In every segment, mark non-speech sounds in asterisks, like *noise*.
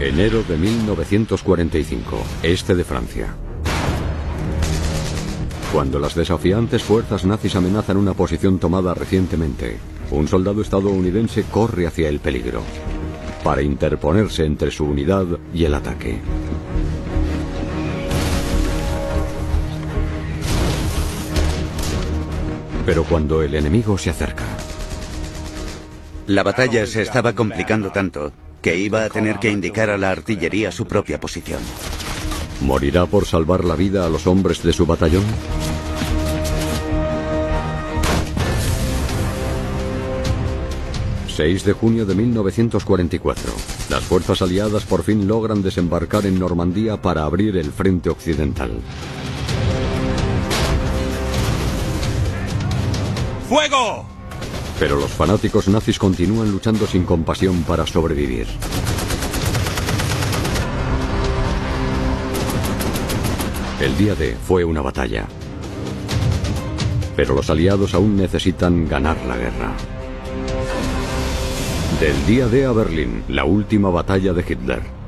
Enero de 1945, este de Francia. Cuando las desafiantes fuerzas nazis amenazan una posición tomada recientemente, un soldado estadounidense corre hacia el peligro para interponerse entre su unidad y el ataque. Pero cuando el enemigo se acerca, La batalla se estaba complicando tanto que iba a tener que indicar a la artillería su propia posición. ¿morirá por salvar la vida a los hombres de su batallón? ...6 de junio de 1944... ...las fuerzas aliadas por fin logran desembarcar en Normandía... ...para abrir el frente occidental. ¡Fuego! Pero los fanáticos nazis continúan luchando sin compasión para sobrevivir. El día D fue una batalla. Pero los aliados aún necesitan ganar la guerra. Del día D a Berlín, la última batalla de Hitler.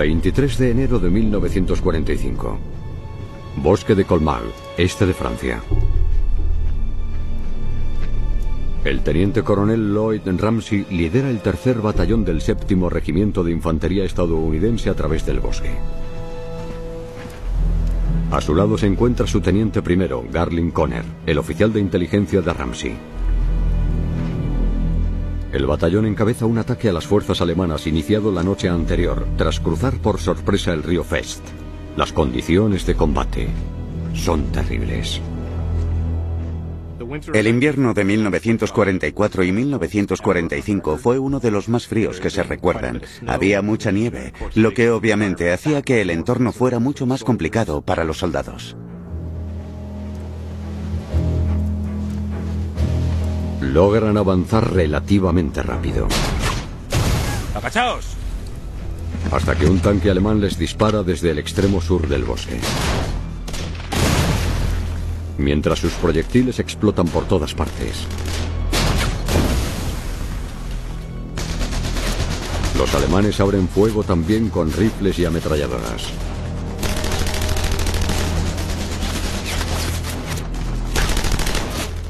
...23 de enero de 1945... Bosque de Colmar, este de Francia. El teniente coronel Lloyd Ramsey lidera el tercer batallón del séptimo regimiento de infantería estadounidense a través del bosque. A su lado se encuentra su teniente primero, Garlin Conner, el oficial de inteligencia de Ramsey. El batallón encabeza un ataque a las fuerzas alemanas iniciado la noche anterior, tras cruzar por sorpresa el río Fest. Las condiciones de combate son terribles. El invierno de 1944 y 1945 fue uno de los más fríos que se recuerdan. Había mucha nieve, lo que obviamente hacía que el entorno fuera mucho más complicado para los soldados. Logran avanzar relativamente rápido, ¡Agachaos! hasta que un tanque alemán les dispara desde el extremo sur del bosque. Mientras sus proyectiles explotan por todas partes. Los alemanes abren fuego también con rifles y ametralladoras.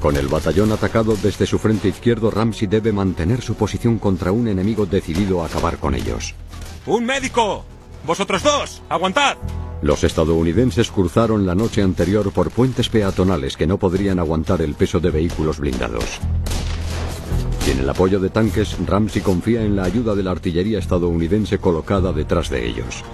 Con el batallón atacado desde su frente izquierdo, Ramsey debe mantener su posición contra un enemigo decidido a acabar con ellos. ¡Un médico! ¡Vosotros dos! ¡Aguantad! Los estadounidenses cruzaron la noche anterior por puentes peatonales que no podrían aguantar el peso de vehículos blindados. Sin el apoyo de tanques, Ramsey confía en la ayuda de la artillería estadounidense colocada detrás de ellos.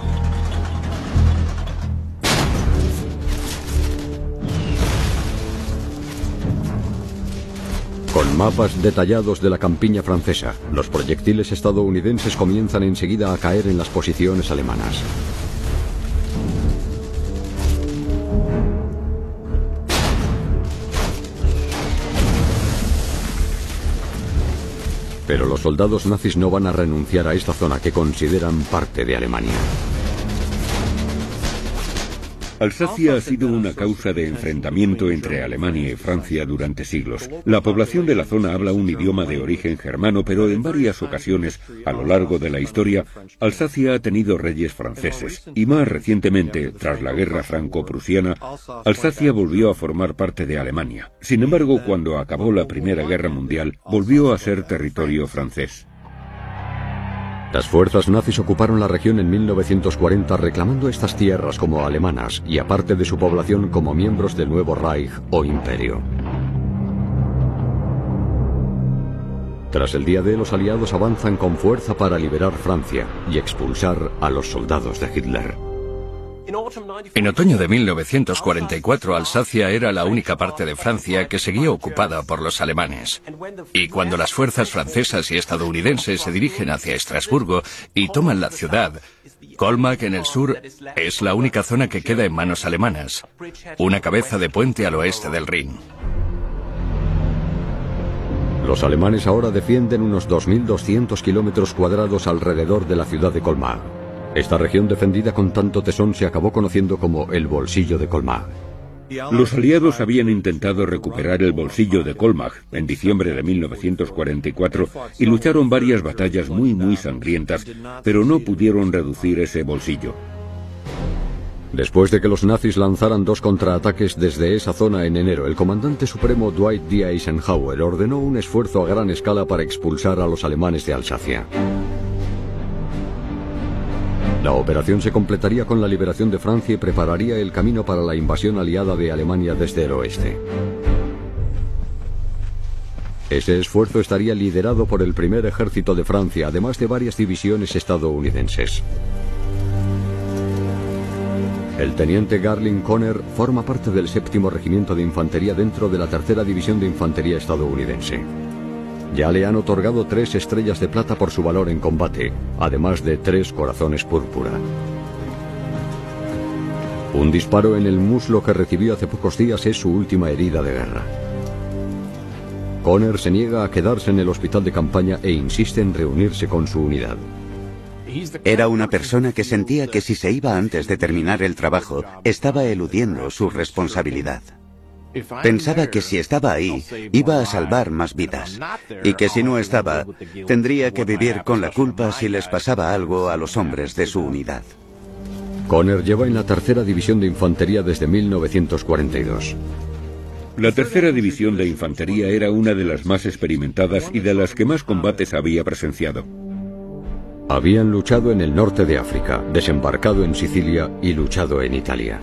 Con mapas detallados de la campiña francesa, los proyectiles estadounidenses comienzan enseguida a caer en las posiciones alemanas. Pero los soldados nazis no van a renunciar a esta zona que consideran parte de Alemania. Alsacia ha sido una causa de enfrentamiento entre Alemania y Francia durante siglos. La población de la zona habla un idioma de origen germano, pero en varias ocasiones, a lo largo de la historia, Alsacia ha tenido reyes franceses. Y más recientemente, tras la guerra franco-prusiana, Alsacia volvió a formar parte de Alemania. Sin embargo, cuando acabó la Primera Guerra Mundial, volvió a ser territorio francés. Las fuerzas nazis ocuparon la región en 1940 reclamando estas tierras como alemanas y aparte de su población como miembros del nuevo Reich o imperio. Tras el día D, los aliados avanzan con fuerza para liberar Francia y expulsar a los soldados de Hitler. En otoño de 1944, Alsacia era la única parte de Francia que seguía ocupada por los alemanes. Y cuando las fuerzas francesas y estadounidenses se dirigen hacia Estrasburgo y toman la ciudad, Colmar en el sur es la única zona que queda en manos alemanas, una cabeza de puente al oeste del Rin. Los alemanes ahora defienden unos 2.200 kilómetros cuadrados alrededor de la ciudad de Colmar. Esta región defendida con tanto tesón se acabó conociendo como el bolsillo de Colmar. Los aliados habían intentado recuperar el bolsillo de Colmar en diciembre de 1944 y lucharon varias batallas muy muy sangrientas, pero no pudieron reducir ese bolsillo. Después de que los nazis lanzaran dos contraataques desde esa zona en enero, el comandante supremo Dwight D. Eisenhower ordenó un esfuerzo a gran escala para expulsar a los alemanes de Alsacia. La operación se completaría con la liberación de Francia y prepararía el camino para la invasión aliada de Alemania desde el oeste. Ese esfuerzo estaría liderado por el primer ejército de Francia, además de varias divisiones estadounidenses. El teniente Garling Conner forma parte del séptimo regimiento de infantería dentro de la tercera división de infantería estadounidense. Ya le han otorgado tres estrellas de plata por su valor en combate, además de tres corazones púrpura. Un disparo en el muslo que recibió hace pocos días es su última herida de guerra. Conner se niega a quedarse en el hospital de campaña e insiste en reunirse con su unidad. Era una persona que sentía que si se iba antes de terminar el trabajo, estaba eludiendo su responsabilidad. Pensaba que si estaba ahí, iba a salvar más vidas. Y que si no estaba, tendría que vivir con la culpa si les pasaba algo a los hombres de su unidad. Conner lleva en la tercera división de infantería desde 1942. La tercera división de infantería era una de las más experimentadas y de las que más combates había presenciado. Habían luchado en el norte de África, desembarcado en Sicilia y luchado en Italia.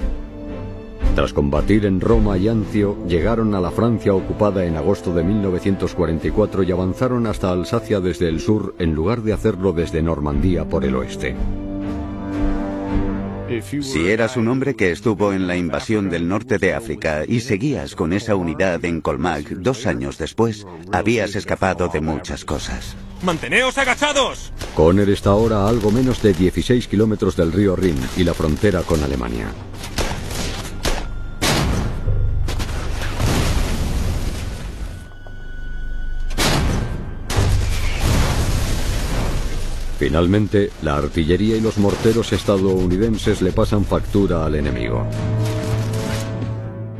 Tras combatir en Roma y Ancio, llegaron a la Francia ocupada en agosto de 1944 y avanzaron hasta Alsacia desde el sur en lugar de hacerlo desde Normandía por el oeste. Si eras un hombre que estuvo en la invasión del norte de África y seguías con esa unidad en Colmag dos años después, habías escapado de muchas cosas. ¡Manteneos agachados! Conner está ahora a algo menos de 16 kilómetros del río Rin y la frontera con Alemania. Finalmente, la artillería y los morteros estadounidenses le pasan factura al enemigo.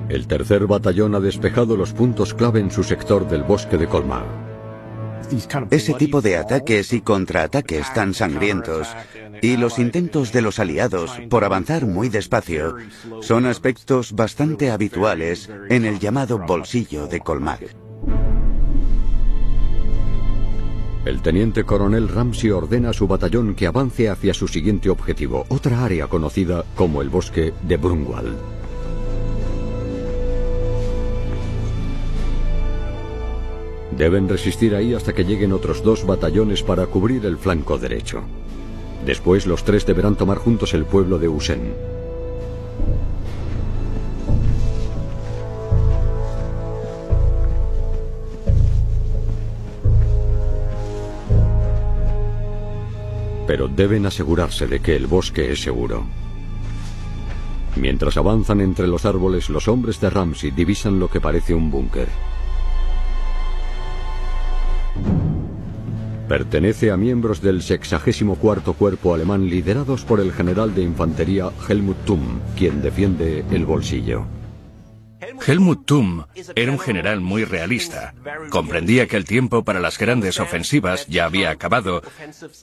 El tercer batallón ha despejado los puntos clave en su sector del bosque de Colmar. Ese tipo de ataques y contraataques tan sangrientos y los intentos de los aliados por avanzar muy despacio son aspectos bastante habituales en el llamado bolsillo de Colmar. El teniente coronel Ramsey ordena a su batallón que avance hacia su siguiente objetivo, otra área conocida como el bosque de Brunwald. Deben resistir ahí hasta que lleguen otros dos batallones para cubrir el flanco derecho. Después los tres deberán tomar juntos el pueblo de Usen. Pero deben asegurarse de que el bosque es seguro. Mientras avanzan entre los árboles, los hombres de Ramsey divisan lo que parece un búnker. Pertenece a miembros del 64 Cuerpo Alemán liderados por el general de infantería Helmut Thum, quien defiende el bolsillo. Helmut Thum era un general muy realista. Comprendía que el tiempo para las grandes ofensivas ya había acabado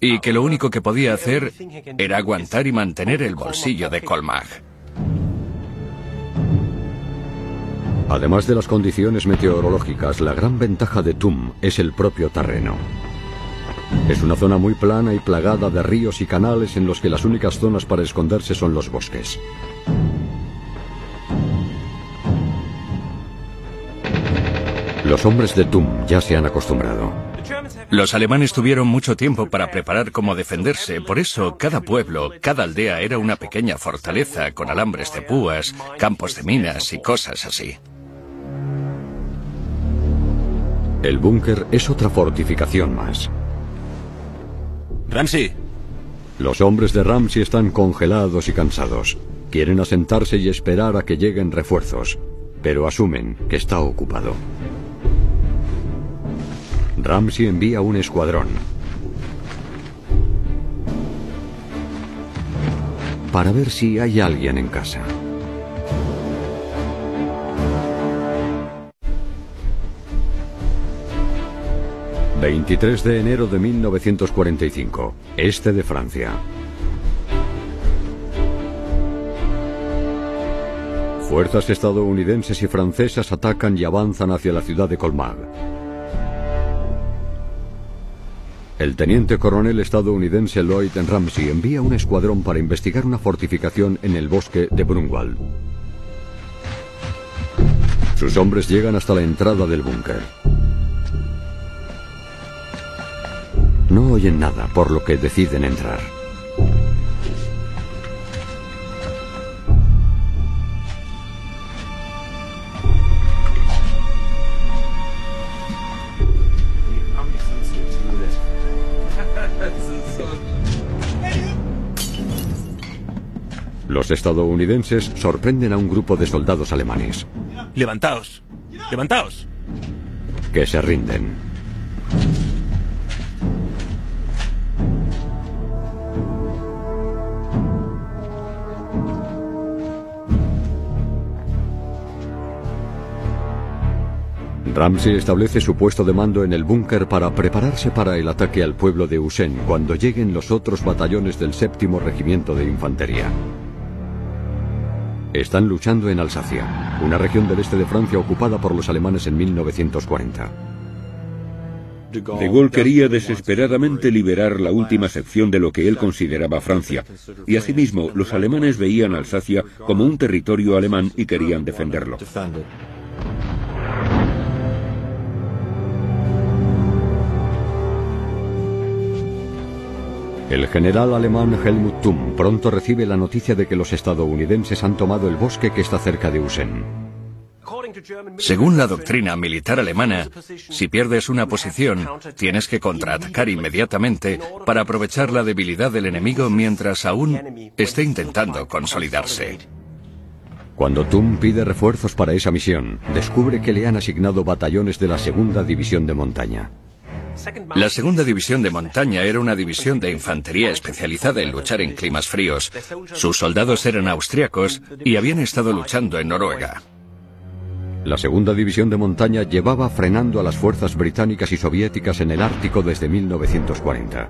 y que lo único que podía hacer era aguantar y mantener el bolsillo de Colmar. Además de las condiciones meteorológicas, la gran ventaja de Thum es el propio terreno. Es una zona muy plana y plagada de ríos y canales en los que las únicas zonas para esconderse son los bosques. Los hombres de Tum ya se han acostumbrado. Los alemanes tuvieron mucho tiempo para preparar cómo defenderse, por eso cada pueblo, cada aldea era una pequeña fortaleza con alambres de púas, campos de minas y cosas así. El búnker es otra fortificación más. Ramsey. Los hombres de Ramsey están congelados y cansados. Quieren asentarse y esperar a que lleguen refuerzos, pero asumen que está ocupado. Ramsey envía un escuadrón. Para ver si hay alguien en casa. ...23 de enero de 1945... ...este de Francia... Fuerzas estadounidenses y francesas atacan y avanzan hacia la ciudad de Colmar. El teniente coronel estadounidense Lloyd Ramsey envía un escuadrón para investigar una fortificación en el bosque de Brunwald. Sus hombres llegan hasta la entrada del búnker. No oyen nada, por lo que deciden entrar. Los estadounidenses sorprenden a un grupo de soldados alemanes. Levantaos. Levantaos. Que se rinden. Ramsey establece su puesto de mando en el búnker para prepararse para el ataque al pueblo de Usen cuando lleguen los otros batallones del séptimo regimiento de infantería. Están luchando en Alsacia, una región del este de Francia ocupada por los alemanes en 1940. De Gaulle quería desesperadamente liberar la última sección de lo que él consideraba Francia, y asimismo los alemanes veían Alsacia como un territorio alemán y querían defenderlo. El general alemán Helmut Thum pronto recibe la noticia de que los estadounidenses han tomado el bosque que está cerca de Usen. Según la doctrina militar alemana, si pierdes una posición, tienes que contraatacar inmediatamente para aprovechar la debilidad del enemigo mientras aún esté intentando consolidarse. Cuando Thum pide refuerzos para esa misión, descubre que le han asignado batallones de la segunda división de montaña. La segunda división de montaña era una división de infantería especializada en luchar en climas fríos. Sus soldados eran austriacos y habían estado luchando en Noruega. La segunda división de montaña llevaba frenando a las fuerzas británicas y soviéticas en el Ártico desde 1940.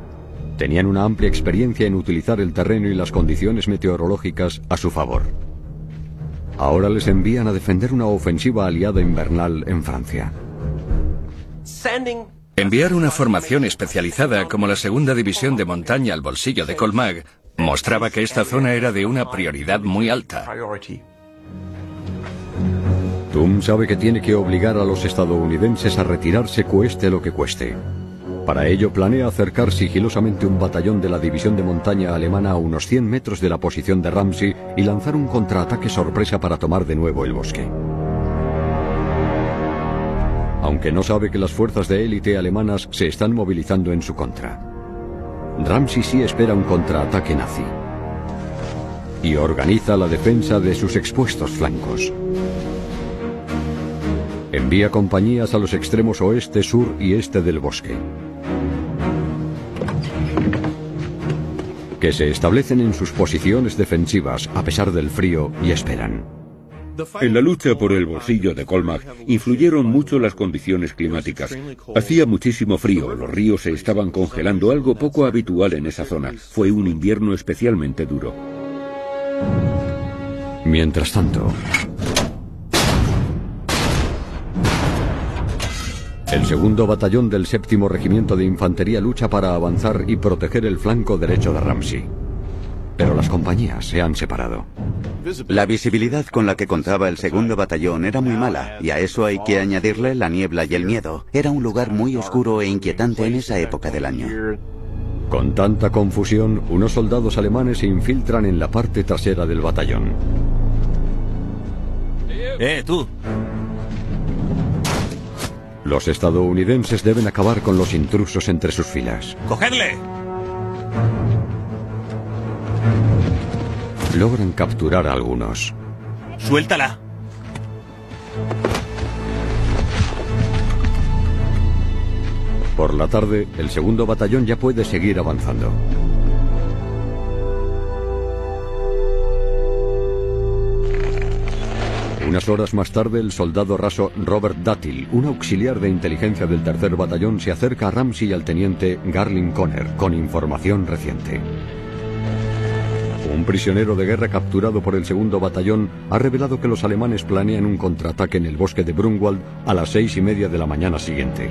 Tenían una amplia experiencia en utilizar el terreno y las condiciones meteorológicas a su favor. Ahora les envían a defender una ofensiva aliada invernal en Francia. Enviar una formación especializada como la segunda división de montaña al bolsillo de Colmag mostraba que esta zona era de una prioridad muy alta. Tum sabe que tiene que obligar a los estadounidenses a retirarse cueste lo que cueste. Para ello planea acercar sigilosamente un batallón de la división de montaña alemana a unos 100 metros de la posición de Ramsey y lanzar un contraataque sorpresa para tomar de nuevo el bosque aunque no sabe que las fuerzas de élite alemanas se están movilizando en su contra. Ramsey sí espera un contraataque nazi y organiza la defensa de sus expuestos flancos. Envía compañías a los extremos oeste, sur y este del bosque, que se establecen en sus posiciones defensivas a pesar del frío y esperan. En la lucha por el bolsillo de Colmag influyeron mucho las condiciones climáticas. Hacía muchísimo frío, los ríos se estaban congelando, algo poco habitual en esa zona. Fue un invierno especialmente duro. Mientras tanto, el segundo batallón del séptimo regimiento de infantería lucha para avanzar y proteger el flanco derecho de Ramsey. Pero las compañías se han separado. La visibilidad con la que contaba el segundo batallón era muy mala, y a eso hay que añadirle la niebla y el miedo. Era un lugar muy oscuro e inquietante en esa época del año. Con tanta confusión, unos soldados alemanes se infiltran en la parte trasera del batallón. ¡Eh, tú! Los estadounidenses deben acabar con los intrusos entre sus filas. ¡Cogedle! Logran capturar a algunos. ¡Suéltala! Por la tarde, el segundo batallón ya puede seguir avanzando. Unas horas más tarde, el soldado raso Robert Duttil, un auxiliar de inteligencia del tercer batallón, se acerca a Ramsey y al teniente Garlin Conner con información reciente. Un prisionero de guerra capturado por el segundo batallón ha revelado que los alemanes planean un contraataque en el bosque de Brunwald a las seis y media de la mañana siguiente.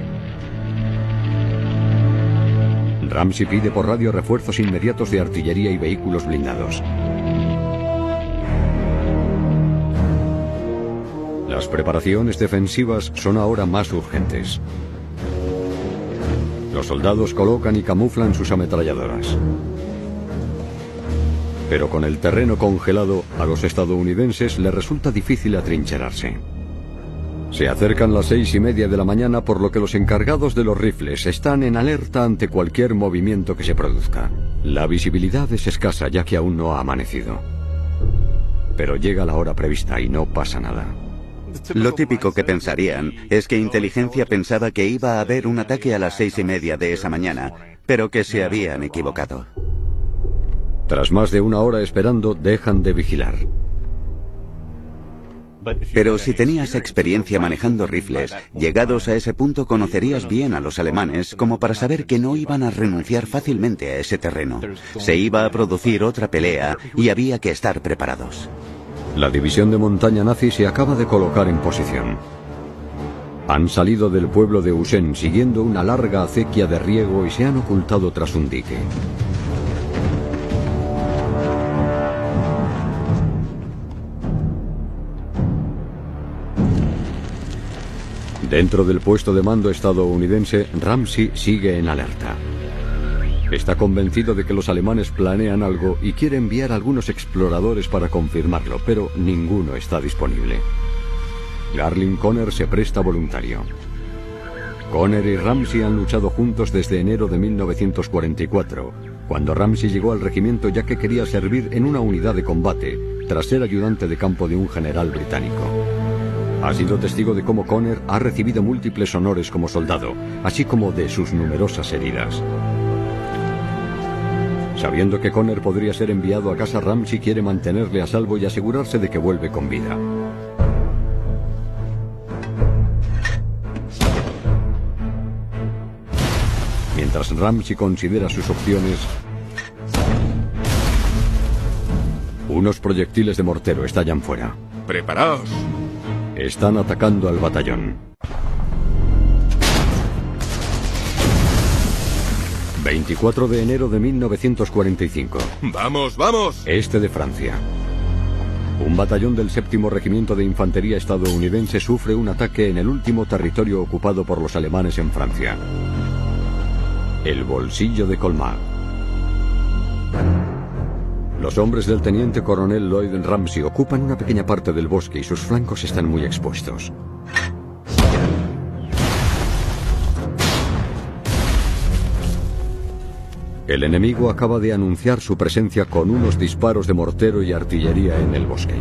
Ramsey pide por radio refuerzos inmediatos de artillería y vehículos blindados. Las preparaciones defensivas son ahora más urgentes. Los soldados colocan y camuflan sus ametralladoras. Pero con el terreno congelado, a los estadounidenses les resulta difícil atrincherarse. Se acercan las seis y media de la mañana por lo que los encargados de los rifles están en alerta ante cualquier movimiento que se produzca. La visibilidad es escasa ya que aún no ha amanecido. Pero llega la hora prevista y no pasa nada. Lo típico que pensarían es que inteligencia pensaba que iba a haber un ataque a las seis y media de esa mañana, pero que se habían equivocado. Tras más de una hora esperando, dejan de vigilar. Pero si tenías experiencia manejando rifles, llegados a ese punto conocerías bien a los alemanes como para saber que no iban a renunciar fácilmente a ese terreno. Se iba a producir otra pelea y había que estar preparados. La división de montaña nazi se acaba de colocar en posición. Han salido del pueblo de Usen siguiendo una larga acequia de riego y se han ocultado tras un dique. Dentro del puesto de mando estadounidense, Ramsey sigue en alerta. Está convencido de que los alemanes planean algo y quiere enviar algunos exploradores para confirmarlo, pero ninguno está disponible. Garlin Conner se presta voluntario. Conner y Ramsey han luchado juntos desde enero de 1944, cuando Ramsey llegó al regimiento ya que quería servir en una unidad de combate, tras ser ayudante de campo de un general británico. Ha sido testigo de cómo Conner ha recibido múltiples honores como soldado, así como de sus numerosas heridas. Sabiendo que Conner podría ser enviado a casa, Ramsey quiere mantenerle a salvo y asegurarse de que vuelve con vida. Mientras Ramsey considera sus opciones, unos proyectiles de mortero estallan fuera. ¡Preparaos! Están atacando al batallón. 24 de enero de 1945. ¡Vamos, vamos! Este de Francia. Un batallón del séptimo regimiento de infantería estadounidense sufre un ataque en el último territorio ocupado por los alemanes en Francia. El bolsillo de Colmar. Los hombres del teniente coronel Lloyd Ramsey ocupan una pequeña parte del bosque y sus flancos están muy expuestos. El enemigo acaba de anunciar su presencia con unos disparos de mortero y artillería en el bosque.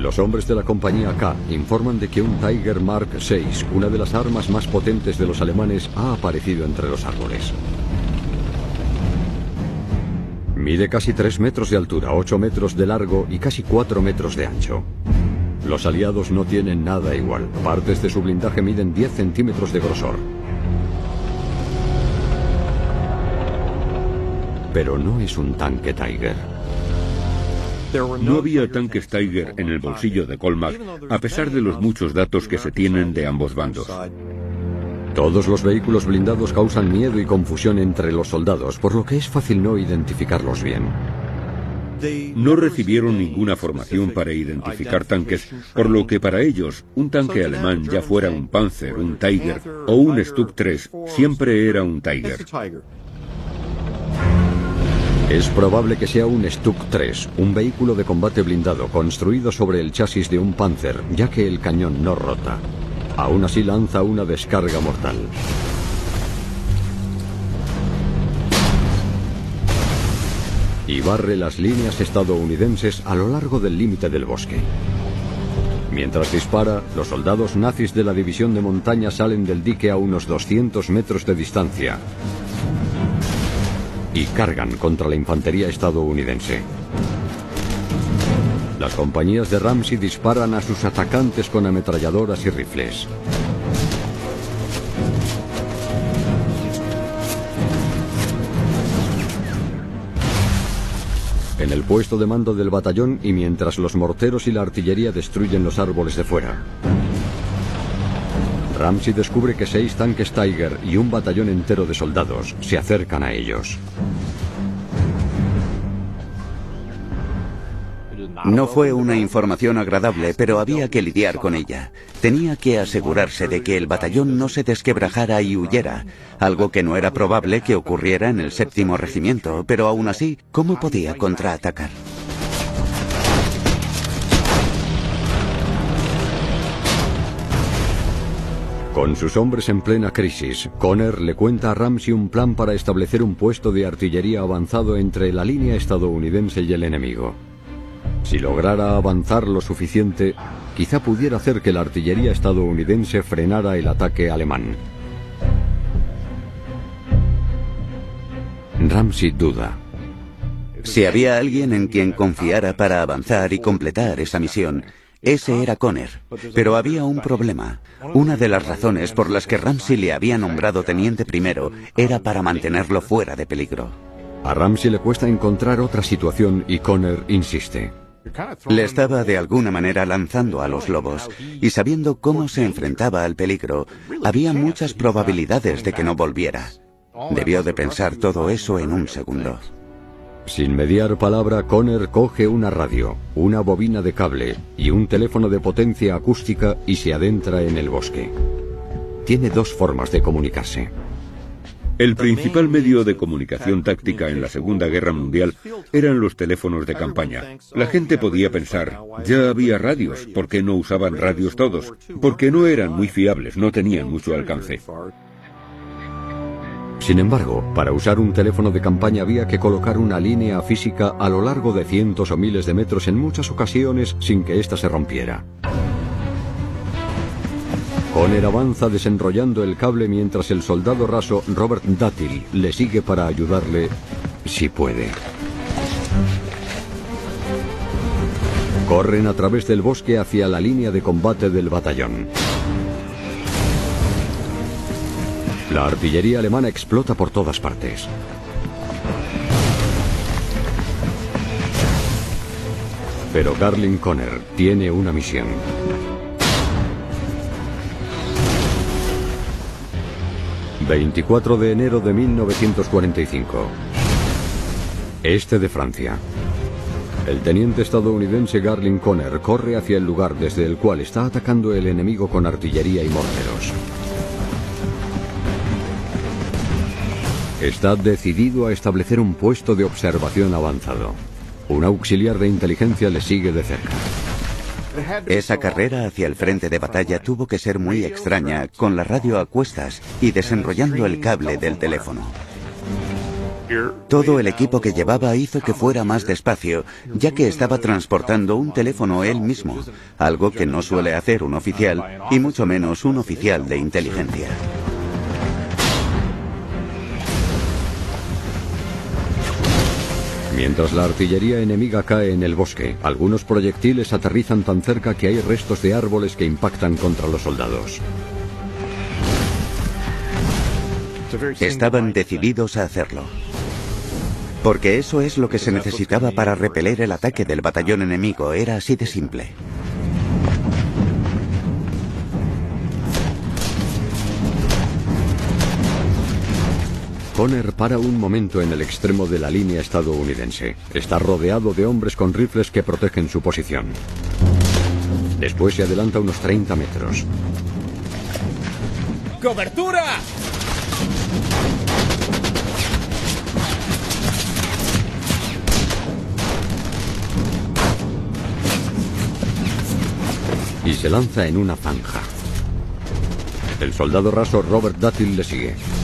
Los hombres de la compañía K informan de que un Tiger Mark VI, una de las armas más potentes de los alemanes, ha aparecido entre los árboles. Mide casi 3 metros de altura, 8 metros de largo y casi 4 metros de ancho. Los aliados no tienen nada igual. Partes de su blindaje miden 10 centímetros de grosor. Pero no es un tanque Tiger. No había tanques Tiger en el bolsillo de Colmack, a pesar de los muchos datos que se tienen de ambos bandos. Todos los vehículos blindados causan miedo y confusión entre los soldados, por lo que es fácil no identificarlos bien. No recibieron ninguna formación para identificar tanques, por lo que para ellos un tanque alemán, ya fuera un Panzer, un Tiger o un Stuck 3, siempre era un Tiger. Es probable que sea un Stuck 3, un vehículo de combate blindado construido sobre el chasis de un Panzer, ya que el cañón no rota. Aún así lanza una descarga mortal. Y barre las líneas estadounidenses a lo largo del límite del bosque. Mientras dispara, los soldados nazis de la división de montaña salen del dique a unos 200 metros de distancia y cargan contra la infantería estadounidense. Las compañías de Ramsey disparan a sus atacantes con ametralladoras y rifles. En el puesto de mando del batallón y mientras los morteros y la artillería destruyen los árboles de fuera. Ramsey descubre que seis tanques Tiger y un batallón entero de soldados se acercan a ellos. No fue una información agradable, pero había que lidiar con ella. Tenía que asegurarse de que el batallón no se desquebrajara y huyera, algo que no era probable que ocurriera en el séptimo regimiento, pero aún así, ¿cómo podía contraatacar? Con sus hombres en plena crisis, Conner le cuenta a Ramsey un plan para establecer un puesto de artillería avanzado entre la línea estadounidense y el enemigo. Si lograra avanzar lo suficiente, quizá pudiera hacer que la artillería estadounidense frenara el ataque alemán. Ramsey duda. Si había alguien en quien confiara para avanzar y completar esa misión, ese era Conner. Pero había un problema. Una de las razones por las que Ramsey le había nombrado teniente primero era para mantenerlo fuera de peligro. A Ramsey le cuesta encontrar otra situación y Conner insiste. Le estaba de alguna manera lanzando a los lobos y sabiendo cómo se enfrentaba al peligro, había muchas probabilidades de que no volviera. Debió de pensar todo eso en un segundo. Sin mediar palabra, Conner coge una radio, una bobina de cable y un teléfono de potencia acústica y se adentra en el bosque. Tiene dos formas de comunicarse. El principal medio de comunicación táctica en la Segunda Guerra Mundial eran los teléfonos de campaña. La gente podía pensar, ya había radios, ¿por qué no usaban radios todos? Porque no eran muy fiables, no tenían mucho alcance. Sin embargo, para usar un teléfono de campaña había que colocar una línea física a lo largo de cientos o miles de metros en muchas ocasiones sin que ésta se rompiera. Conner avanza desenrollando el cable mientras el soldado raso Robert Duttil le sigue para ayudarle si puede. Corren a través del bosque hacia la línea de combate del batallón. La artillería alemana explota por todas partes. Pero Garling Conner tiene una misión. 24 de enero de 1945. Este de Francia. El teniente estadounidense Garling Conner corre hacia el lugar desde el cual está atacando el enemigo con artillería y morteros. Está decidido a establecer un puesto de observación avanzado. Un auxiliar de inteligencia le sigue de cerca. Esa carrera hacia el frente de batalla tuvo que ser muy extraña, con la radio a cuestas y desenrollando el cable del teléfono. Todo el equipo que llevaba hizo que fuera más despacio, ya que estaba transportando un teléfono él mismo, algo que no suele hacer un oficial, y mucho menos un oficial de inteligencia. Mientras la artillería enemiga cae en el bosque, algunos proyectiles aterrizan tan cerca que hay restos de árboles que impactan contra los soldados. Estaban decididos a hacerlo. Porque eso es lo que se necesitaba para repeler el ataque del batallón enemigo, era así de simple. Conner para un momento en el extremo de la línea estadounidense. Está rodeado de hombres con rifles que protegen su posición. Después se adelanta unos 30 metros. ¡Cobertura! Y se lanza en una zanja. El soldado raso Robert Duttil le sigue.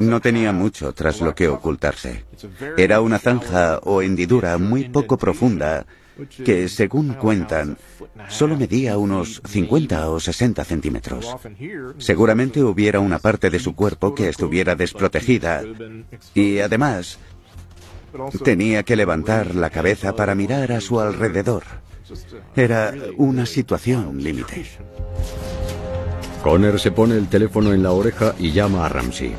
No tenía mucho tras lo que ocultarse. Era una zanja o hendidura muy poco profunda, que según cuentan, solo medía unos 50 o 60 centímetros. Seguramente hubiera una parte de su cuerpo que estuviera desprotegida y además tenía que levantar la cabeza para mirar a su alrededor. Era una situación límite. Conner se pone el teléfono en la oreja y llama a Ramsey.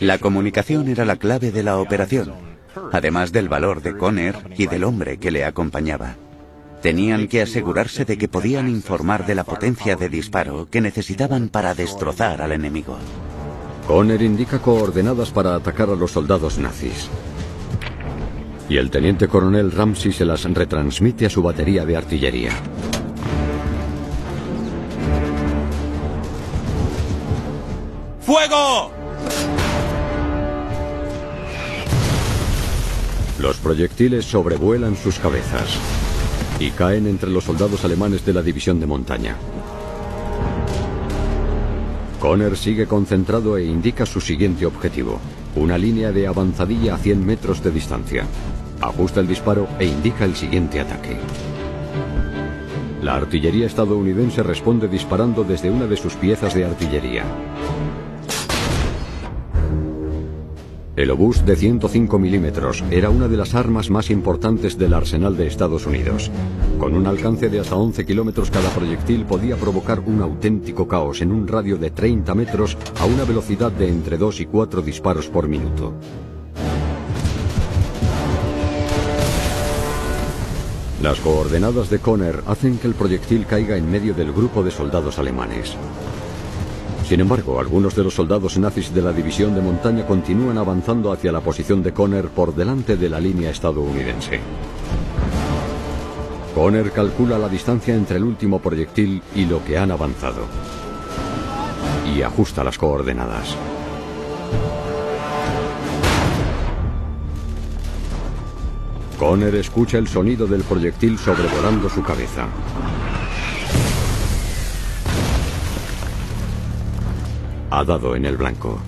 La comunicación era la clave de la operación, además del valor de Conner y del hombre que le acompañaba. Tenían que asegurarse de que podían informar de la potencia de disparo que necesitaban para destrozar al enemigo. Conner indica coordenadas para atacar a los soldados nazis. Y el teniente coronel Ramsey se las retransmite a su batería de artillería. ¡Fuego! Los proyectiles sobrevuelan sus cabezas y caen entre los soldados alemanes de la división de montaña. Conner sigue concentrado e indica su siguiente objetivo, una línea de avanzadilla a 100 metros de distancia. Ajusta el disparo e indica el siguiente ataque. La artillería estadounidense responde disparando desde una de sus piezas de artillería. El obús de 105 milímetros era una de las armas más importantes del arsenal de Estados Unidos. Con un alcance de hasta 11 kilómetros cada proyectil podía provocar un auténtico caos en un radio de 30 metros a una velocidad de entre 2 y 4 disparos por minuto. Las coordenadas de Conner hacen que el proyectil caiga en medio del grupo de soldados alemanes. Sin embargo, algunos de los soldados nazis de la división de montaña continúan avanzando hacia la posición de Conner por delante de la línea estadounidense. Conner calcula la distancia entre el último proyectil y lo que han avanzado. Y ajusta las coordenadas. Conner escucha el sonido del proyectil sobrevolando su cabeza. Ha dado en el blanco.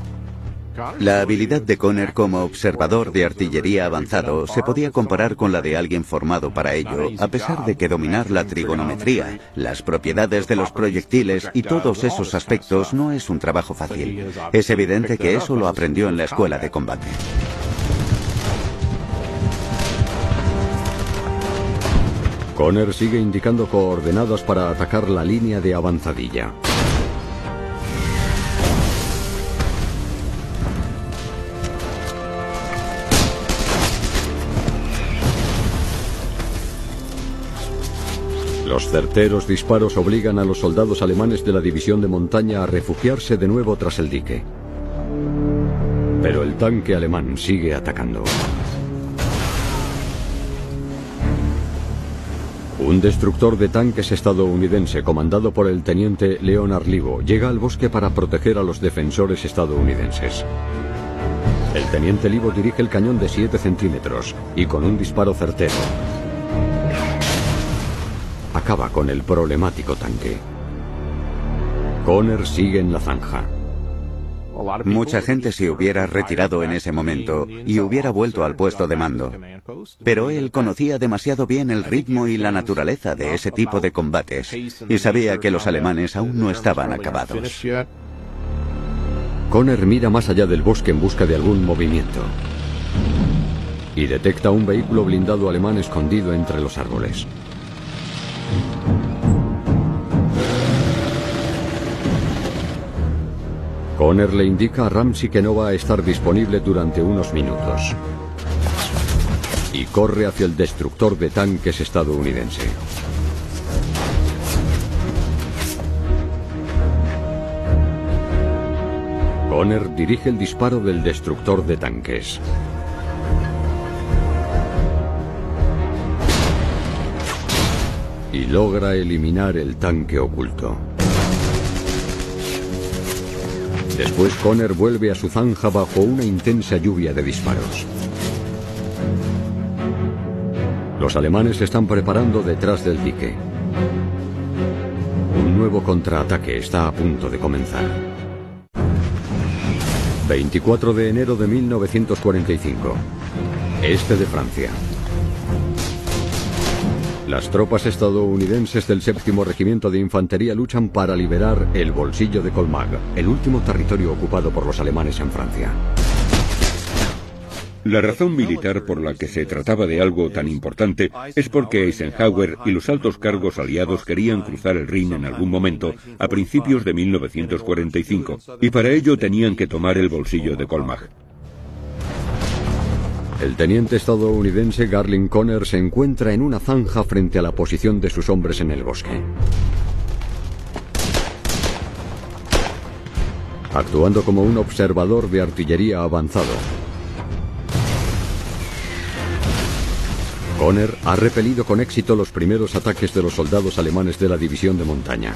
La habilidad de Conner como observador de artillería avanzado se podía comparar con la de alguien formado para ello, a pesar de que dominar la trigonometría, las propiedades de los proyectiles y todos esos aspectos no es un trabajo fácil. Es evidente que eso lo aprendió en la escuela de combate. Conner sigue indicando coordenadas para atacar la línea de avanzadilla. Los certeros disparos obligan a los soldados alemanes de la división de montaña a refugiarse de nuevo tras el dique. Pero el tanque alemán sigue atacando. Un destructor de tanques estadounidense comandado por el teniente Leonard Livo llega al bosque para proteger a los defensores estadounidenses. El teniente Livo dirige el cañón de 7 centímetros y con un disparo certero acaba con el problemático tanque. Conner sigue en la zanja. Mucha gente se hubiera retirado en ese momento y hubiera vuelto al puesto de mando. Pero él conocía demasiado bien el ritmo y la naturaleza de ese tipo de combates y sabía que los alemanes aún no estaban acabados. Conner mira más allá del bosque en busca de algún movimiento y detecta un vehículo blindado alemán escondido entre los árboles. Conner le indica a Ramsey que no va a estar disponible durante unos minutos. Y corre hacia el destructor de tanques estadounidense. Conner dirige el disparo del destructor de tanques. Y logra eliminar el tanque oculto. Después Conner vuelve a su zanja bajo una intensa lluvia de disparos. Los alemanes están preparando detrás del dique. Un nuevo contraataque está a punto de comenzar. 24 de enero de 1945. Este de Francia. Las tropas estadounidenses del séptimo regimiento de infantería luchan para liberar el bolsillo de Colmag, el último territorio ocupado por los alemanes en Francia. La razón militar por la que se trataba de algo tan importante es porque Eisenhower y los altos cargos aliados querían cruzar el Rin en algún momento a principios de 1945 y para ello tenían que tomar el bolsillo de Colmag. El teniente estadounidense Garling Conner se encuentra en una zanja frente a la posición de sus hombres en el bosque. Actuando como un observador de artillería avanzado, Conner ha repelido con éxito los primeros ataques de los soldados alemanes de la división de montaña.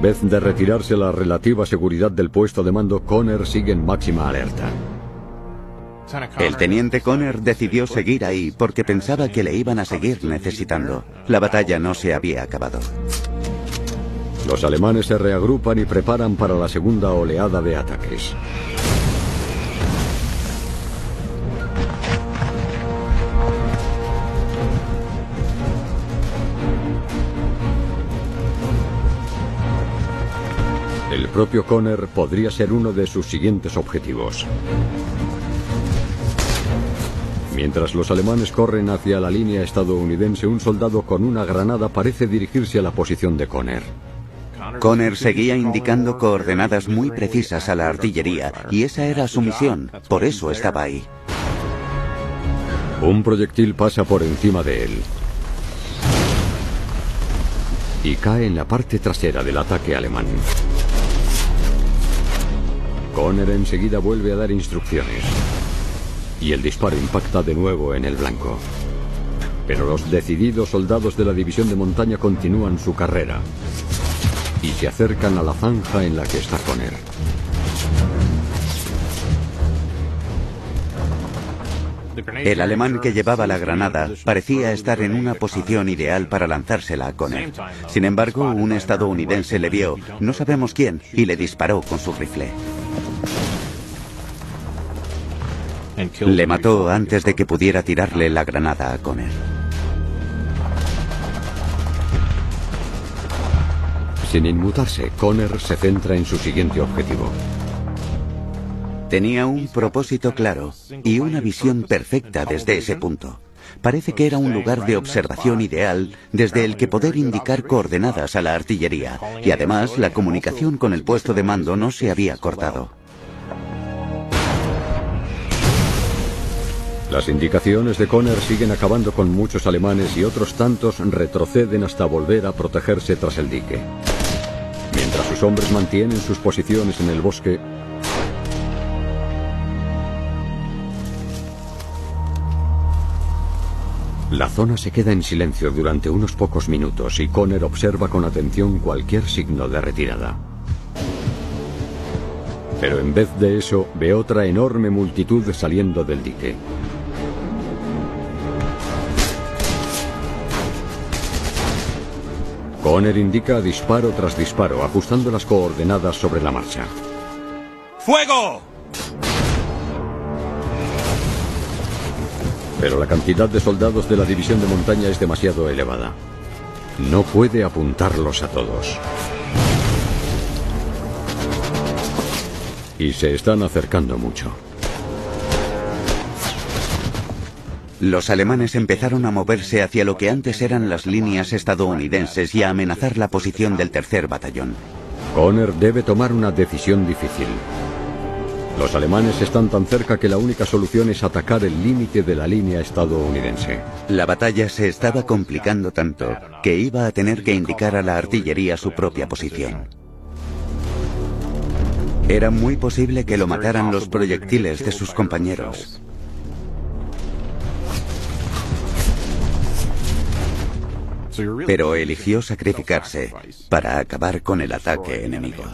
En vez de retirarse la relativa seguridad del puesto de mando, Conner sigue en máxima alerta. El teniente Conner decidió seguir ahí porque pensaba que le iban a seguir necesitando. La batalla no se había acabado. Los alemanes se reagrupan y preparan para la segunda oleada de ataques. Propio Conner podría ser uno de sus siguientes objetivos. Mientras los alemanes corren hacia la línea estadounidense, un soldado con una granada parece dirigirse a la posición de Conner. Conner seguía indicando coordenadas muy precisas a la artillería y esa era su misión, por eso estaba ahí. Un proyectil pasa por encima de él y cae en la parte trasera del ataque alemán. Conner enseguida vuelve a dar instrucciones y el disparo impacta de nuevo en el blanco. Pero los decididos soldados de la división de montaña continúan su carrera y se acercan a la zanja en la que está Conner. El alemán que llevaba la granada parecía estar en una posición ideal para lanzársela a Conner. Sin embargo, un estadounidense le vio, no sabemos quién, y le disparó con su rifle. Le mató antes de que pudiera tirarle la granada a Conner. Sin inmutarse, Conner se centra en su siguiente objetivo. Tenía un propósito claro y una visión perfecta desde ese punto. Parece que era un lugar de observación ideal desde el que poder indicar coordenadas a la artillería y además la comunicación con el puesto de mando no se había cortado. Las indicaciones de Conner siguen acabando con muchos alemanes y otros tantos retroceden hasta volver a protegerse tras el dique. Mientras sus hombres mantienen sus posiciones en el bosque, la zona se queda en silencio durante unos pocos minutos y Conner observa con atención cualquier signo de retirada. Pero en vez de eso, ve otra enorme multitud saliendo del dique. Conner indica disparo tras disparo, ajustando las coordenadas sobre la marcha. ¡Fuego! Pero la cantidad de soldados de la división de montaña es demasiado elevada. No puede apuntarlos a todos. Y se están acercando mucho. Los alemanes empezaron a moverse hacia lo que antes eran las líneas estadounidenses y a amenazar la posición del tercer batallón. Conner debe tomar una decisión difícil. Los alemanes están tan cerca que la única solución es atacar el límite de la línea estadounidense. La batalla se estaba complicando tanto que iba a tener que indicar a la artillería su propia posición. Era muy posible que lo mataran los proyectiles de sus compañeros. pero eligió sacrificarse para acabar con el ataque enemigo.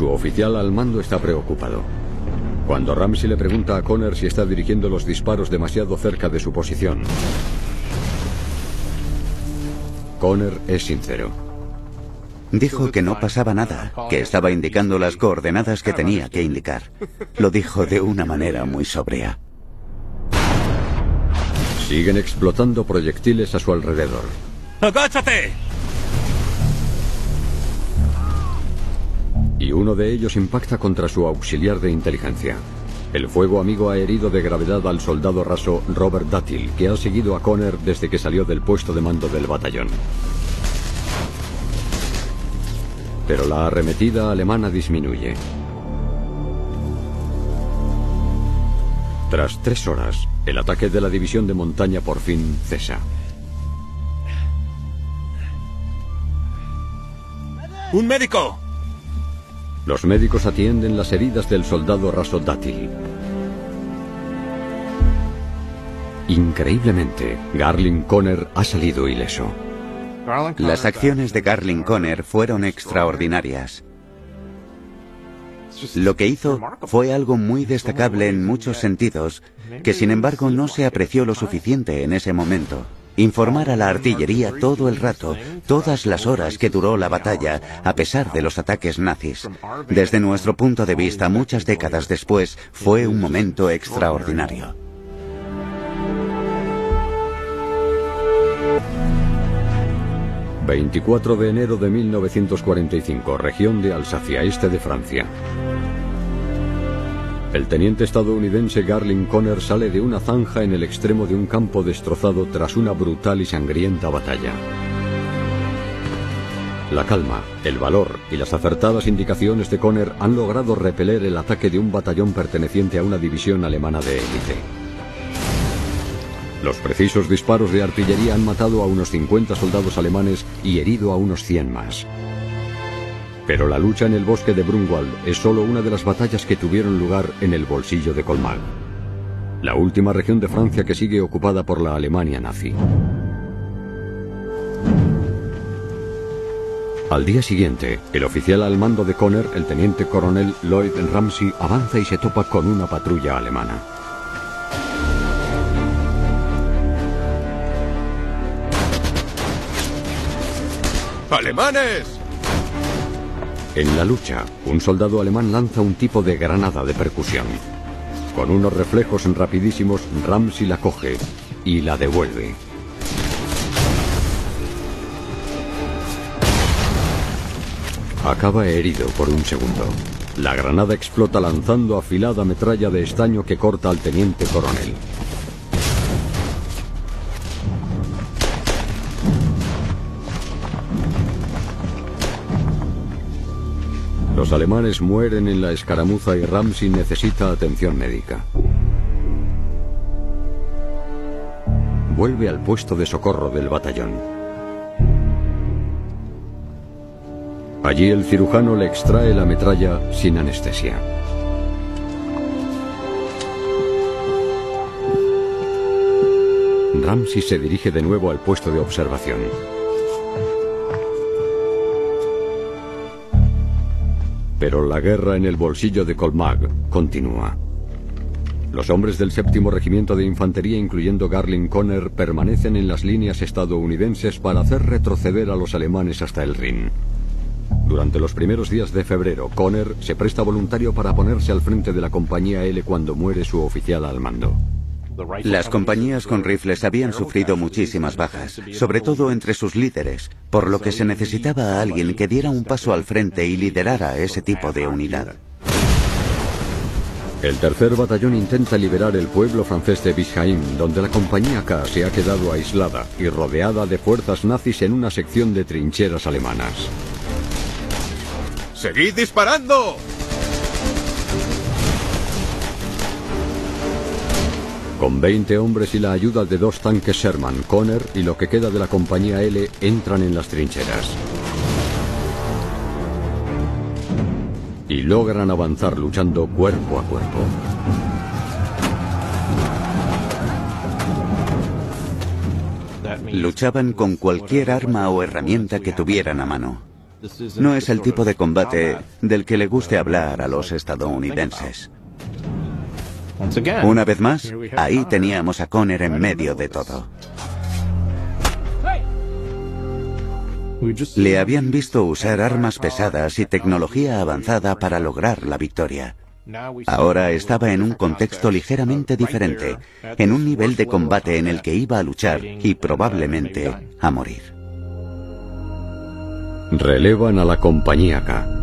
Su oficial al mando está preocupado. Cuando Ramsey le pregunta a Connor si está dirigiendo los disparos demasiado cerca de su posición, Connor es sincero. Dijo que no pasaba nada, que estaba indicando las coordenadas que tenía que indicar. Lo dijo de una manera muy sobria. Siguen explotando proyectiles a su alrededor. ¡Agáchate! Y uno de ellos impacta contra su auxiliar de inteligencia. El fuego amigo ha herido de gravedad al soldado raso Robert Duttil, que ha seguido a Conner desde que salió del puesto de mando del batallón. Pero la arremetida alemana disminuye. Tras tres horas, el ataque de la división de montaña por fin cesa. ¡Un médico! Los médicos atienden las heridas del soldado raso Dátil. Increíblemente, Garling Conner ha salido ileso. Las acciones de Garling Conner fueron extraordinarias. Lo que hizo fue algo muy destacable en muchos sentidos, que sin embargo no se apreció lo suficiente en ese momento. Informar a la artillería todo el rato, todas las horas que duró la batalla, a pesar de los ataques nazis. Desde nuestro punto de vista, muchas décadas después, fue un momento extraordinario. ...24 de enero de 1945... ...región de Alsacia, este de Francia... El teniente estadounidense Garling Conner sale de una zanja en el extremo de un campo destrozado tras una brutal y sangrienta batalla. La calma, el valor y las acertadas indicaciones de Conner han logrado repeler el ataque de un batallón perteneciente a una división alemana de élite. Los precisos disparos de artillería han matado a unos 50 soldados alemanes y herido a unos 100 más. Pero la lucha en el bosque de Brunwald es solo una de las batallas que tuvieron lugar en el bolsillo de Colmar, la última región de Francia que sigue ocupada por la Alemania nazi. Al día siguiente, el oficial al mando de Conner, el teniente coronel Lloyd Ramsey, avanza y se topa con una patrulla alemana. ¡Alemanes! En la lucha, un soldado alemán lanza un tipo de granada de percusión. Con unos reflejos rapidísimos, Ramsey la coge y la devuelve. Acaba herido por un segundo. La granada explota lanzando afilada metralla de estaño que corta al teniente coronel. Los alemanes mueren en la escaramuza y Ramsey necesita atención médica. Vuelve al puesto de socorro del batallón. Allí el cirujano le extrae la metralla sin anestesia. Ramsey se dirige de nuevo al puesto de observación. Pero la guerra en el bolsillo de Colmag continúa. Los hombres del séptimo regimiento de infantería, incluyendo Garling Conner, permanecen en las líneas estadounidenses para hacer retroceder a los alemanes hasta el Rin. Durante los primeros días de febrero, Conner se presta voluntario para ponerse al frente de la compañía L cuando muere su oficial al mando. Las compañías con rifles habían sufrido muchísimas bajas, sobre todo entre sus líderes, por lo que se necesitaba a alguien que diera un paso al frente y liderara ese tipo de unidad. El tercer batallón intenta liberar el pueblo francés de Bishaim, donde la compañía K se ha quedado aislada y rodeada de fuerzas nazis en una sección de trincheras alemanas. ¡Seguid disparando! Con 20 hombres y la ayuda de dos tanques Sherman, Conner y lo que queda de la compañía L entran en las trincheras. Y logran avanzar luchando cuerpo a cuerpo. Luchaban con cualquier arma o herramienta que tuvieran a mano. No es el tipo de combate del que le guste hablar a los estadounidenses. Una vez más, ahí teníamos a Conner en medio de todo. Le habían visto usar armas pesadas y tecnología avanzada para lograr la victoria. Ahora estaba en un contexto ligeramente diferente, en un nivel de combate en el que iba a luchar y probablemente a morir. Relevan a la compañía K.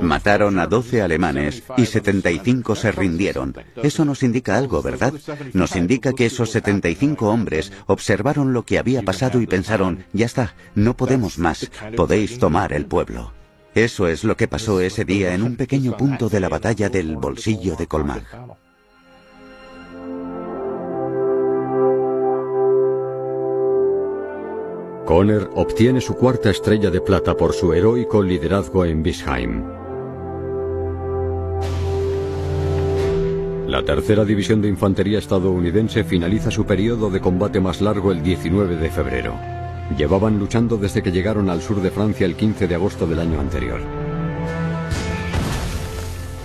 Mataron a 12 alemanes y 75 se rindieron. Eso nos indica algo, ¿verdad? Nos indica que esos 75 hombres observaron lo que había pasado y pensaron, ya está, no podemos más, podéis tomar el pueblo. Eso es lo que pasó ese día en un pequeño punto de la batalla del bolsillo de Colmar. Conner obtiene su cuarta estrella de plata por su heroico liderazgo en Bisheim. La tercera división de infantería estadounidense finaliza su periodo de combate más largo el 19 de febrero. Llevaban luchando desde que llegaron al sur de Francia el 15 de agosto del año anterior.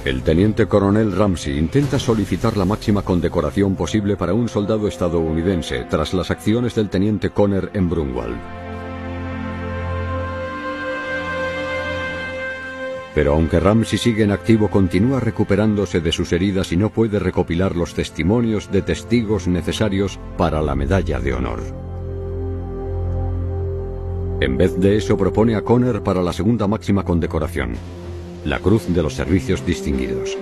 El teniente coronel Ramsey intenta solicitar la máxima condecoración posible para un soldado estadounidense tras las acciones del teniente Conner en Brunwald. Pero aunque Ramsey sigue en activo, continúa recuperándose de sus heridas y no puede recopilar los testimonios de testigos necesarios para la medalla de honor. En vez de eso propone a Conner para la segunda máxima condecoración, la Cruz de los Servicios Distinguidos.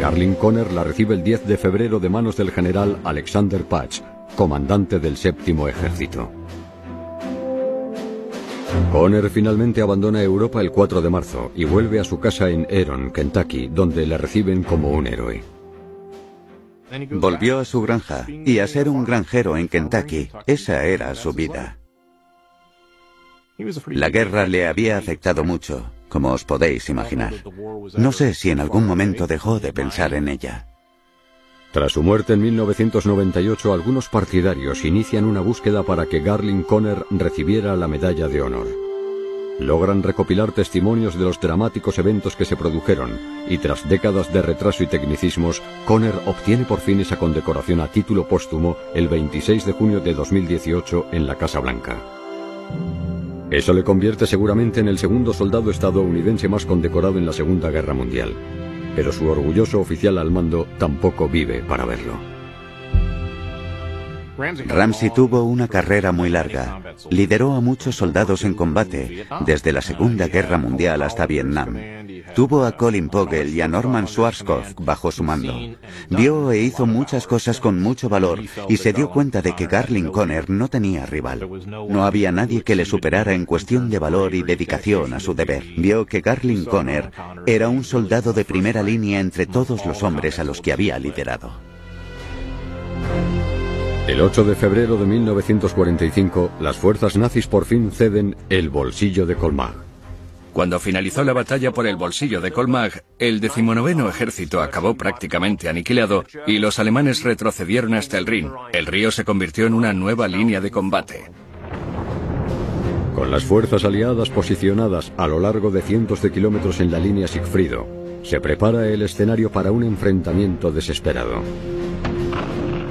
Garling Conner la recibe el 10 de febrero de manos del general Alexander Patch, comandante del séptimo ejército. Conner finalmente abandona Europa el 4 de marzo y vuelve a su casa en Eron, Kentucky, donde le reciben como un héroe. Volvió a su granja y a ser un granjero en Kentucky. Esa era su vida. La guerra le había afectado mucho, como os podéis imaginar. No sé si en algún momento dejó de pensar en ella. Tras su muerte en 1998, algunos partidarios inician una búsqueda para que Garling Conner recibiera la medalla de honor. Logran recopilar testimonios de los dramáticos eventos que se produjeron y tras décadas de retraso y tecnicismos, Conner obtiene por fin esa condecoración a título póstumo el 26 de junio de 2018 en la Casa Blanca. Eso le convierte seguramente en el segundo soldado estadounidense más condecorado en la Segunda Guerra Mundial. Pero su orgulloso oficial al mando tampoco vive para verlo. Ramsey tuvo una carrera muy larga. Lideró a muchos soldados en combate, desde la Segunda Guerra Mundial hasta Vietnam. Tuvo a Colin Pogel y a Norman Schwarzkopf bajo su mando. Vio e hizo muchas cosas con mucho valor y se dio cuenta de que Garling Conner no tenía rival. No había nadie que le superara en cuestión de valor y dedicación a su deber. Vio que Garling Conner era un soldado de primera línea entre todos los hombres a los que había liderado. El 8 de febrero de 1945, las fuerzas nazis por fin ceden el bolsillo de Colmar. Cuando finalizó la batalla por el bolsillo de Colmar, el decimonoveno ejército acabó prácticamente aniquilado y los alemanes retrocedieron hasta el Rin. El río se convirtió en una nueva línea de combate. Con las fuerzas aliadas posicionadas a lo largo de cientos de kilómetros en la línea Sigfrido, se prepara el escenario para un enfrentamiento desesperado.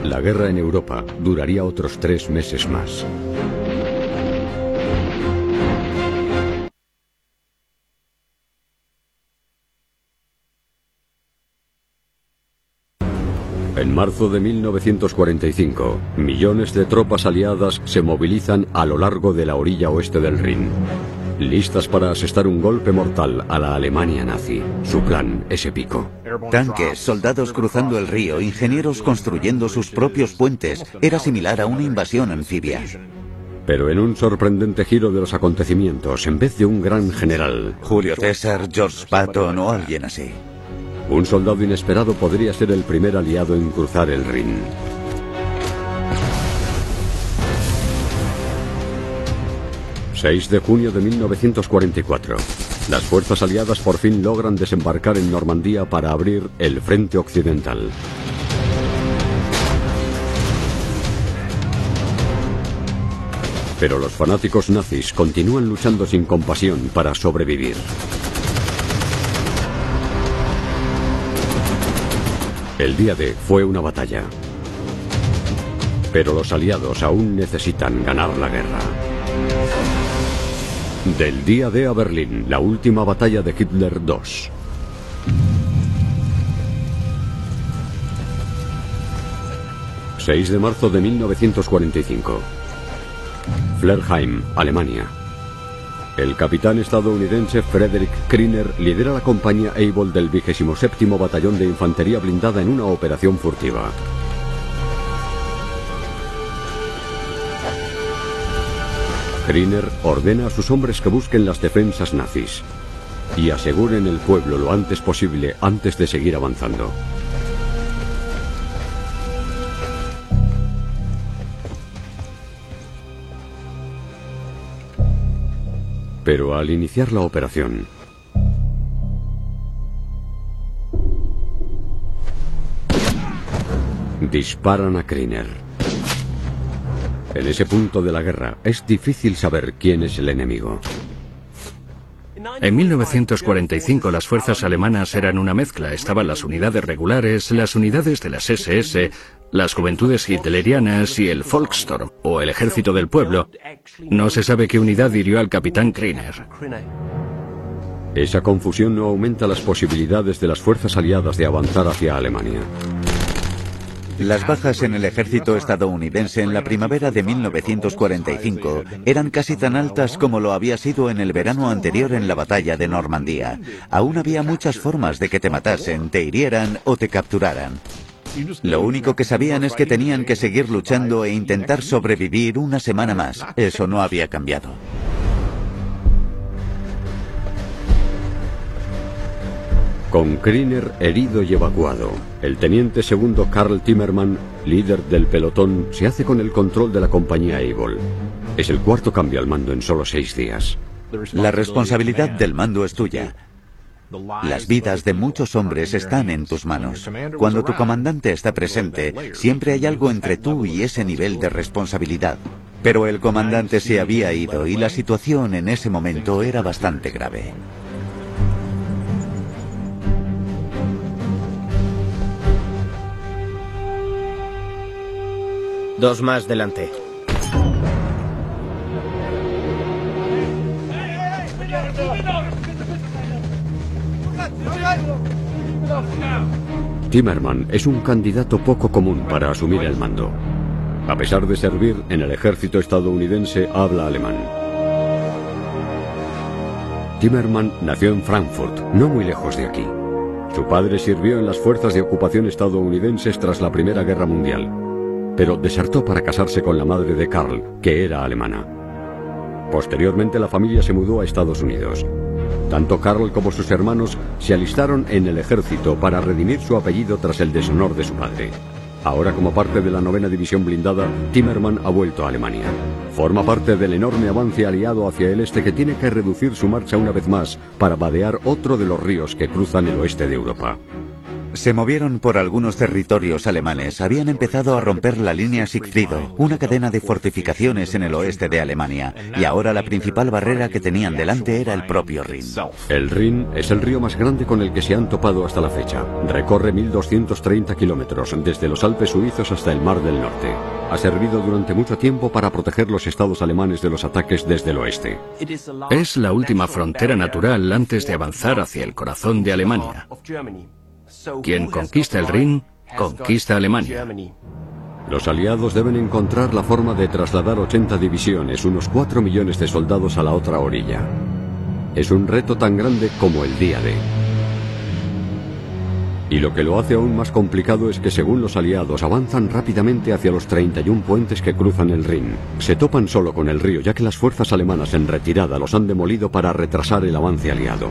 La guerra en Europa duraría otros tres meses más. En marzo de 1945, millones de tropas aliadas se movilizan a lo largo de la orilla oeste del Rin, listas para asestar un golpe mortal a la Alemania nazi. Su plan es épico. Tanques, soldados cruzando el río, ingenieros construyendo sus propios puentes. Era similar a una invasión anfibia. Pero en un sorprendente giro de los acontecimientos, en vez de un gran general, Julio César, George Patton o alguien así. un soldado inesperado podría ser el primer aliado en cruzar el Rin. ...6 de junio de 1944... ...las fuerzas aliadas por fin logran desembarcar en Normandía... ...para abrir el frente occidental. Pero los fanáticos nazis continúan luchando sin compasión para sobrevivir. El día D fue una batalla. Pero los aliados aún necesitan ganar la guerra. Del día D a Berlín, la última batalla de Hitler II. ...6 de marzo de 1945... Flerheim, Alemania. El capitán estadounidense Frederick Kriner lidera la compañía Able del 27 Batallón de Infantería Blindada en una operación furtiva. Kriner ordena a sus hombres que busquen las defensas nazis y aseguren el pueblo lo antes posible antes de seguir avanzando. Pero al iniciar la operación, disparan a Kriner. En ese punto de la guerra es difícil saber quién es el enemigo. En 1945 las fuerzas alemanas eran una mezcla. Estaban las unidades regulares, las unidades de las SS, las juventudes hitlerianas y el Volkssturm, o el ejército del pueblo. No se sabe qué unidad hirió al capitán Kriner. Esa confusión no aumenta las posibilidades de las fuerzas aliadas de avanzar hacia Alemania. Las bajas en el ejército estadounidense en la primavera de 1945 eran casi tan altas como lo había sido en el verano anterior en la batalla de Normandía. Aún había muchas formas de que te matasen, te hirieran o te capturaran. Lo único que sabían es que tenían que seguir luchando e intentar sobrevivir una semana más. Eso no había cambiado. Con Kriner herido y evacuado, el teniente segundo Karl Timmerman, líder del pelotón, se hace con el control de la compañía Able. Es el cuarto cambio al mando en solo seis días. La responsabilidad del mando es tuya. Las vidas de muchos hombres están en tus manos. Cuando tu comandante está presente, siempre hay algo entre tú y ese nivel de responsabilidad. Pero el comandante se había ido y la situación en ese momento era bastante grave. Dos más delante. Timmerman es un candidato poco común para asumir el mando. A pesar de servir en el ejército estadounidense, habla alemán. Timmerman nació en Frankfurt, no muy lejos de aquí. Su padre sirvió en las fuerzas de ocupación estadounidenses tras la Primera Guerra Mundial, pero desertó para casarse con la madre de Karl, que era alemana. Posteriormente la familia se mudó a Estados Unidos. Tanto Karl como sus hermanos se alistaron en el ejército para redimir su apellido tras el deshonor de su padre. Ahora como parte de la novena división blindada, Timmerman ha vuelto a Alemania. Forma parte del enorme avance aliado hacia el este que tiene que reducir su marcha una vez más para vadear otro de los ríos que cruzan el oeste de Europa. Se movieron por algunos territorios alemanes. Habían empezado a romper la línea Siegfriedo, una cadena de fortificaciones en el oeste de Alemania, y ahora la principal barrera que tenían delante era el propio Rin. El Rin es el río más grande con el que se han topado hasta la fecha. Recorre 1.230 kilómetros, desde los Alpes suizos hasta el Mar del Norte. Ha servido durante mucho tiempo para proteger los estados alemanes de los ataques desde el oeste. Es la última frontera natural antes de avanzar hacia el corazón de Alemania. Quien conquista el Rin, conquista Alemania. Los aliados deben encontrar la forma de trasladar 80 divisiones, unos 4 millones de soldados a la otra orilla. Es un reto tan grande como el día de. Y lo que lo hace aún más complicado es que según los aliados avanzan rápidamente hacia los 31 puentes que cruzan el Rin. Se topan solo con el río ya que las fuerzas alemanas en retirada los han demolido para retrasar el avance aliado.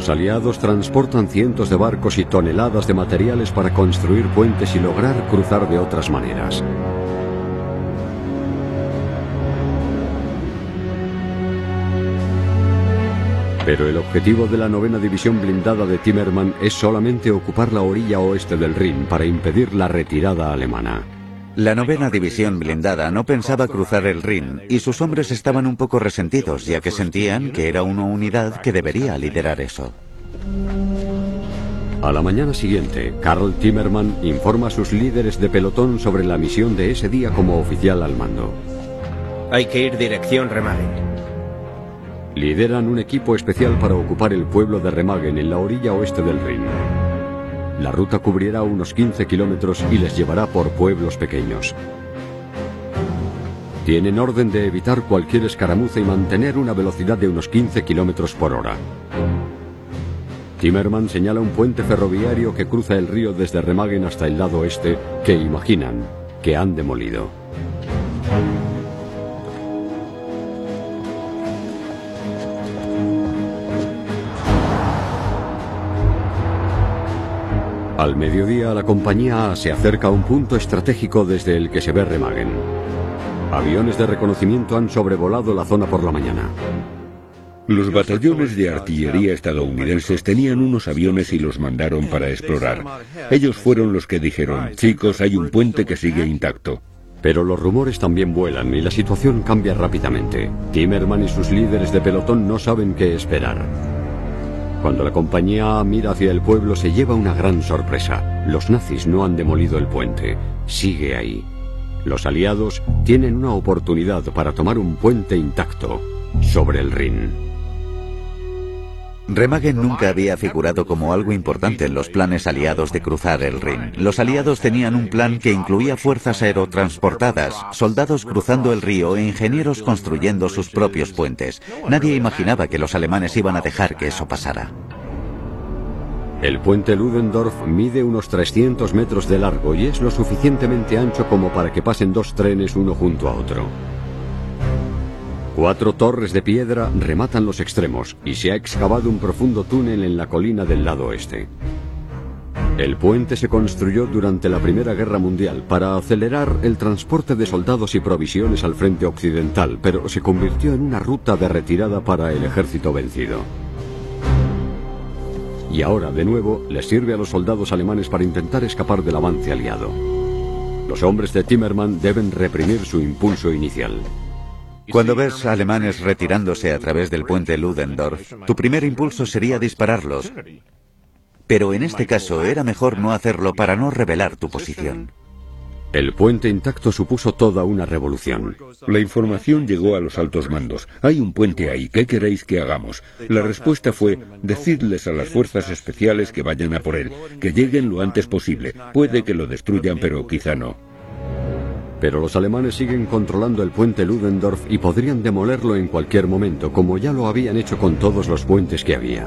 Los aliados transportan cientos de barcos y toneladas de materiales para construir puentes y lograr cruzar de otras maneras. Pero el objetivo de la novena división blindada de Timmerman es solamente ocupar la orilla oeste del Rin para impedir la retirada alemana. La novena división blindada no pensaba cruzar el Rin y sus hombres estaban un poco resentidos ya que sentían que era una unidad que debería liderar eso. A la mañana siguiente, Karl Timmerman informa a sus líderes de pelotón sobre la misión de ese día como oficial al mando. Hay que ir dirección Remagen. Lideran un equipo especial para ocupar el pueblo de Remagen en la orilla oeste del Rin. La ruta cubrirá unos 15 kilómetros y les llevará por pueblos pequeños. Tienen orden de evitar cualquier escaramuza y mantener una velocidad de unos 15 kilómetros por hora. Timmerman señala un puente ferroviario que cruza el río desde Remagen hasta el lado este, que imaginan que han demolido. Al mediodía la compañía A se acerca a un punto estratégico desde el que se ve Remagen. Aviones de reconocimiento han sobrevolado la zona por la mañana. Los batallones de artillería estadounidenses tenían unos aviones y los mandaron para explorar. Ellos fueron los que dijeron, chicos, hay un puente que sigue intacto. Pero los rumores también vuelan y la situación cambia rápidamente. Timmerman y sus líderes de pelotón no saben qué esperar. Cuando la compañía mira hacia el pueblo se lleva una gran sorpresa. Los nazis no han demolido el puente. Sigue ahí. Los aliados tienen una oportunidad para tomar un puente intacto sobre el Rin. Remagen nunca había figurado como algo importante en los planes aliados de cruzar el Rin. Los aliados tenían un plan que incluía fuerzas aerotransportadas, soldados cruzando el río e ingenieros construyendo sus propios puentes. Nadie imaginaba que los alemanes iban a dejar que eso pasara. El puente Ludendorff mide unos 300 metros de largo y es lo suficientemente ancho como para que pasen dos trenes uno junto a otro. Cuatro torres de piedra rematan los extremos y se ha excavado un profundo túnel en la colina del lado oeste. El puente se construyó durante la Primera Guerra Mundial para acelerar el transporte de soldados y provisiones al frente occidental, pero se convirtió en una ruta de retirada para el ejército vencido. Y ahora, de nuevo, les sirve a los soldados alemanes para intentar escapar del avance aliado. Los hombres de Timmerman deben reprimir su impulso inicial. Cuando ves a alemanes retirándose a través del puente Ludendorff, tu primer impulso sería dispararlos. Pero en este caso era mejor no hacerlo para no revelar tu posición. El puente intacto supuso toda una revolución. La información llegó a los altos mandos. Hay un puente ahí, ¿qué queréis que hagamos? La respuesta fue, decidles a las fuerzas especiales que vayan a por él, que lleguen lo antes posible. Puede que lo destruyan, pero quizá no. Pero los alemanes siguen controlando el puente Ludendorff y podrían demolerlo en cualquier momento, como ya lo habían hecho con todos los puentes que había.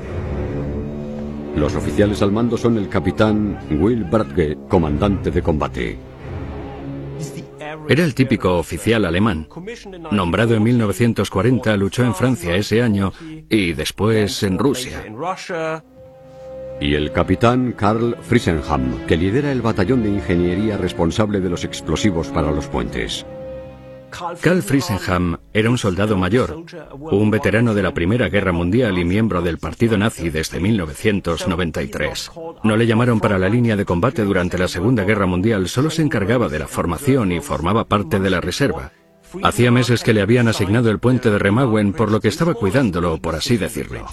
Los oficiales al mando son el capitán Will Bradge, comandante de combate. Era el típico oficial alemán. Nombrado en 1940, luchó en Francia ese año y después en Rusia. Y el capitán Karl Friesenham, que lidera el batallón de ingeniería responsable de los explosivos para los puentes. Karl Friesenham era un soldado mayor, un veterano de la Primera Guerra Mundial y miembro del partido nazi desde 1993. No le llamaron para la línea de combate durante la Segunda Guerra Mundial, solo se encargaba de la formación y formaba parte de la reserva. Hacía meses que le habían asignado el puente de Remagen, por lo que estaba cuidándolo, por así decirlo.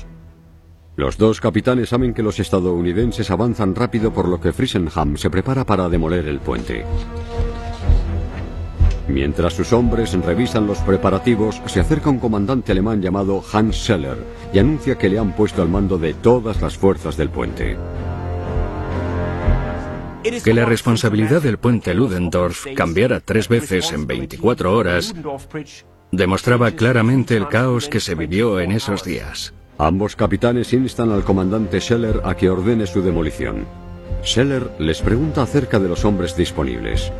Los dos capitanes saben que los estadounidenses avanzan rápido por lo que Friesenham se prepara para demoler el puente. Mientras sus hombres revisan los preparativos, se acerca un comandante alemán llamado Hans Scheller y anuncia que le han puesto al mando de todas las fuerzas del puente. Que la responsabilidad del puente Ludendorff cambiara tres veces en 24 horas demostraba claramente el caos que se vivió en esos días. Ambos capitanes instan al comandante Scheller a que ordene su demolición. Scheller les pregunta acerca de los hombres disponibles.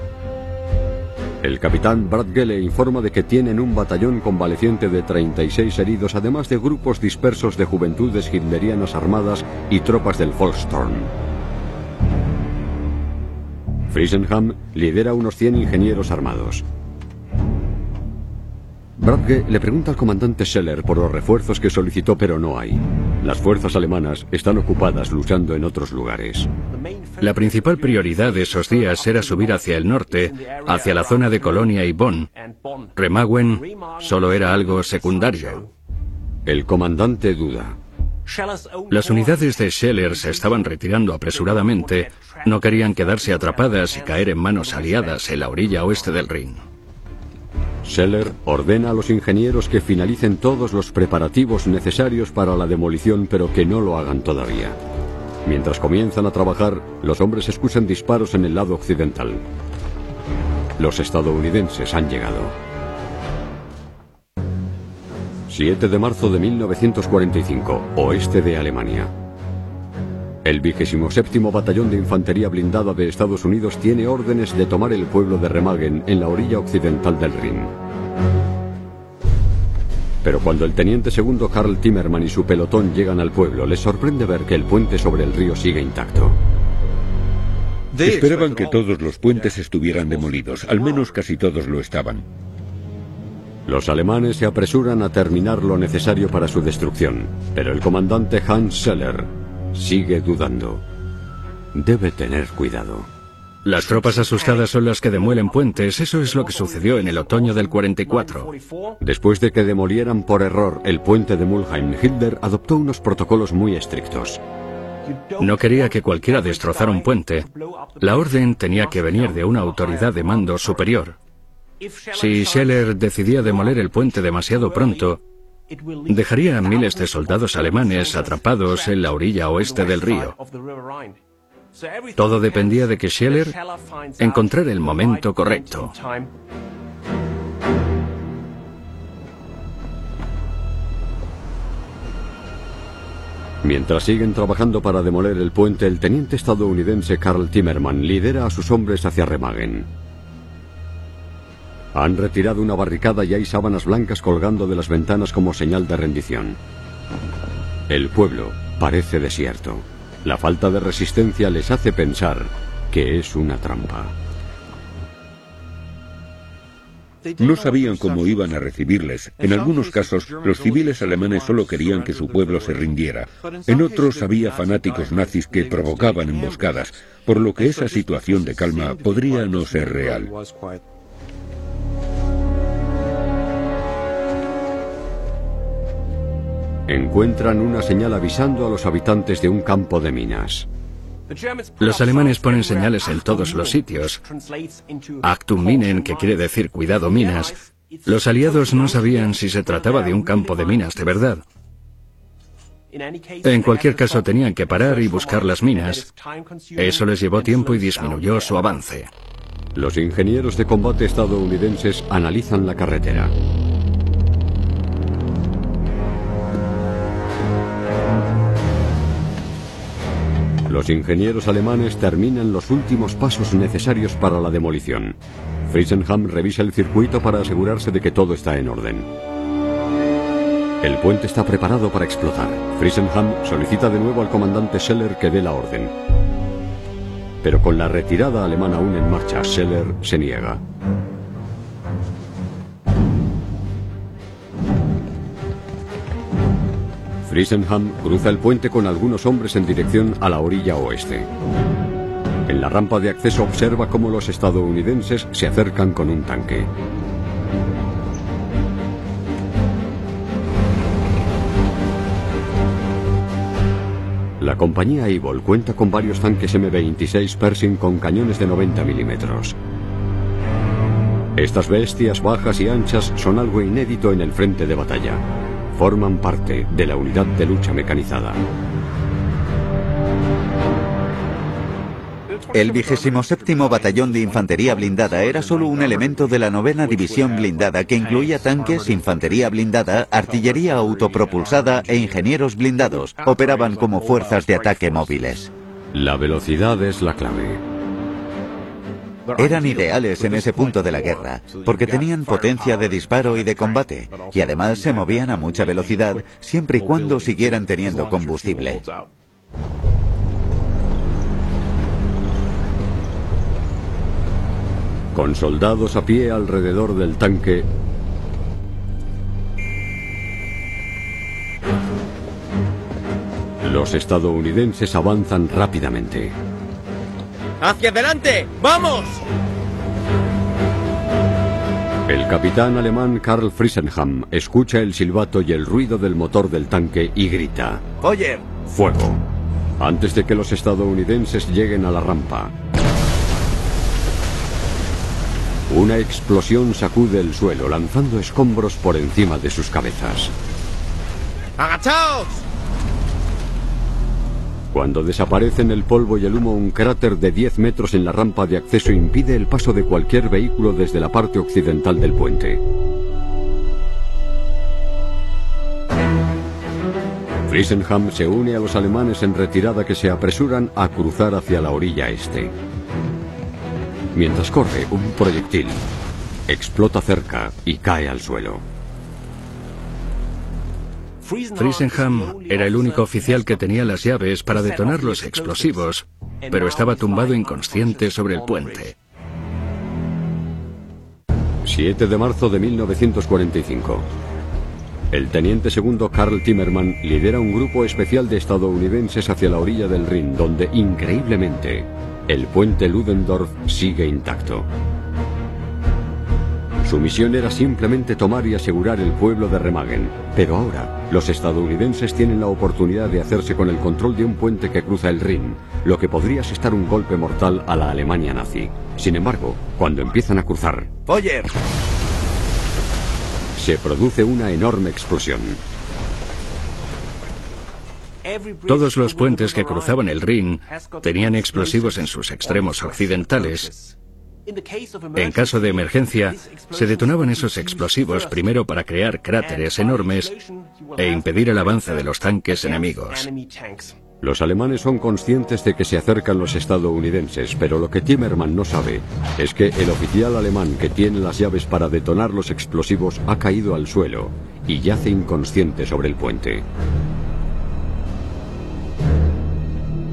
El capitán Bradge le informa de que tienen un batallón convaleciente de 36 heridos, además de grupos dispersos de juventudes hitlerianas armadas y tropas del Volkssturm. Friesenham lidera unos 100 ingenieros armados. Bradge le pregunta al comandante Scheller por los refuerzos que solicitó pero no hay. Las fuerzas alemanas están ocupadas luchando en otros lugares. La principal prioridad de esos días era subir hacia el norte, hacia la zona de Colonia y Bonn. Remagen solo era algo secundario. El comandante duda. Las unidades de Scheller se estaban retirando apresuradamente, no querían quedarse atrapadas y caer en manos aliadas en la orilla oeste del Rin. Scheller ordena a los ingenieros que finalicen todos los preparativos necesarios para la demolición, pero que no lo hagan todavía. Mientras comienzan a trabajar, los hombres escuchan disparos en el lado occidental. Los estadounidenses han llegado. 7 de marzo de 1945, oeste de Alemania. El 27 Batallón de Infantería Blindada de Estados Unidos tiene órdenes de tomar el pueblo de Remagen en la orilla occidental del Rin. Pero cuando el teniente segundo Karl Timmerman y su pelotón llegan al pueblo, les sorprende ver que el puente sobre el río sigue intacto. Esperaban que todos los puentes estuvieran demolidos, al menos casi todos lo estaban. Los alemanes se apresuran a terminar lo necesario para su destrucción, pero el comandante Hans Scheller sigue dudando. Debe tener cuidado. Las tropas asustadas son las que demuelen puentes, eso es lo que sucedió en el otoño del 44. Después de que demolieran por error el puente de Mulheim, Hitler adoptó unos protocolos muy estrictos. No quería que cualquiera destrozara un puente. La orden tenía que venir de una autoridad de mando superior. Si Scheller decidía demoler el puente demasiado pronto, dejaría a miles de soldados alemanes atrapados en la orilla oeste del río. Todo dependía de que Scheller encontrara el momento correcto. Mientras siguen trabajando para demoler el puente, el teniente estadounidense Carl Timmerman lidera a sus hombres hacia Remagen. Han retirado una barricada y hay sábanas blancas colgando de las ventanas como señal de rendición. El pueblo parece desierto. La falta de resistencia les hace pensar que es una trampa. No sabían cómo iban a recibirles. En algunos casos, los civiles alemanes solo querían que su pueblo se rindiera. En otros había fanáticos nazis que provocaban emboscadas, por lo que esa situación de calma podría no ser real. Encuentran una señal avisando a los habitantes de un campo de minas. Los alemanes ponen señales en todos los sitios. Actum minen, que quiere decir cuidado minas. Los aliados no sabían si se trataba de un campo de minas de verdad. En cualquier caso tenían que parar y buscar las minas. Eso les llevó tiempo y disminuyó su avance. Los ingenieros de combate estadounidenses analizan la carretera. Los ingenieros alemanes terminan los últimos pasos necesarios para la demolición. Friesenham revisa el circuito para asegurarse de que todo está en orden. El puente está preparado para explotar. Friesenham solicita de nuevo al comandante Scheller que dé la orden. Pero con la retirada alemana aún en marcha, Scheller se niega. Friesenham cruza el puente con algunos hombres en dirección a la orilla oeste. En la rampa de acceso observa cómo los estadounidenses se acercan con un tanque. La compañía Eagle cuenta con varios tanques M26 Pershing con cañones de 90 milímetros. Estas bestias bajas y anchas son algo inédito en el frente de batalla. Forman parte de la unidad de lucha mecanizada. El 27 Batallón de Infantería Blindada era solo un elemento de la novena División Blindada que incluía tanques, infantería blindada, artillería autopropulsada e ingenieros blindados. Operaban como fuerzas de ataque móviles. La velocidad es la clave. Eran ideales en ese punto de la guerra, porque tenían potencia de disparo y de combate, y además se movían a mucha velocidad siempre y cuando siguieran teniendo combustible. Con soldados a pie alrededor del tanque, los estadounidenses avanzan rápidamente. ¡Hacia adelante! ¡Vamos! El capitán alemán Karl Friesenham escucha el silbato y el ruido del motor del tanque y grita. ¡Oye! ¡Fuego! Antes de que los estadounidenses lleguen a la rampa. Una explosión sacude el suelo lanzando escombros por encima de sus cabezas. ¡Agachaos! Cuando desaparecen el polvo y el humo, un cráter de 10 metros en la rampa de acceso impide el paso de cualquier vehículo desde la parte occidental del puente. Friesenham se une a los alemanes en retirada que se apresuran a cruzar hacia la orilla este. Mientras corre, un proyectil explota cerca y cae al suelo. Friesenham era el único oficial que tenía las llaves para detonar los explosivos, pero estaba tumbado inconsciente sobre el puente. 7 de marzo de 1945. El teniente segundo Carl Timmerman lidera un grupo especial de estadounidenses hacia la orilla del Rin, donde, increíblemente, el puente Ludendorff sigue intacto. Su misión era simplemente tomar y asegurar el pueblo de Remagen, pero ahora los estadounidenses tienen la oportunidad de hacerse con el control de un puente que cruza el Rin, lo que podría asestar un golpe mortal a la Alemania nazi. Sin embargo, cuando empiezan a cruzar, ¡Oye! se produce una enorme explosión. Todos los puentes que cruzaban el Rin tenían explosivos en sus extremos occidentales. En caso de emergencia, se detonaban esos explosivos primero para crear cráteres enormes e impedir el avance de los tanques enemigos. Los alemanes son conscientes de que se acercan los estadounidenses, pero lo que Timmerman no sabe es que el oficial alemán que tiene las llaves para detonar los explosivos ha caído al suelo y yace inconsciente sobre el puente.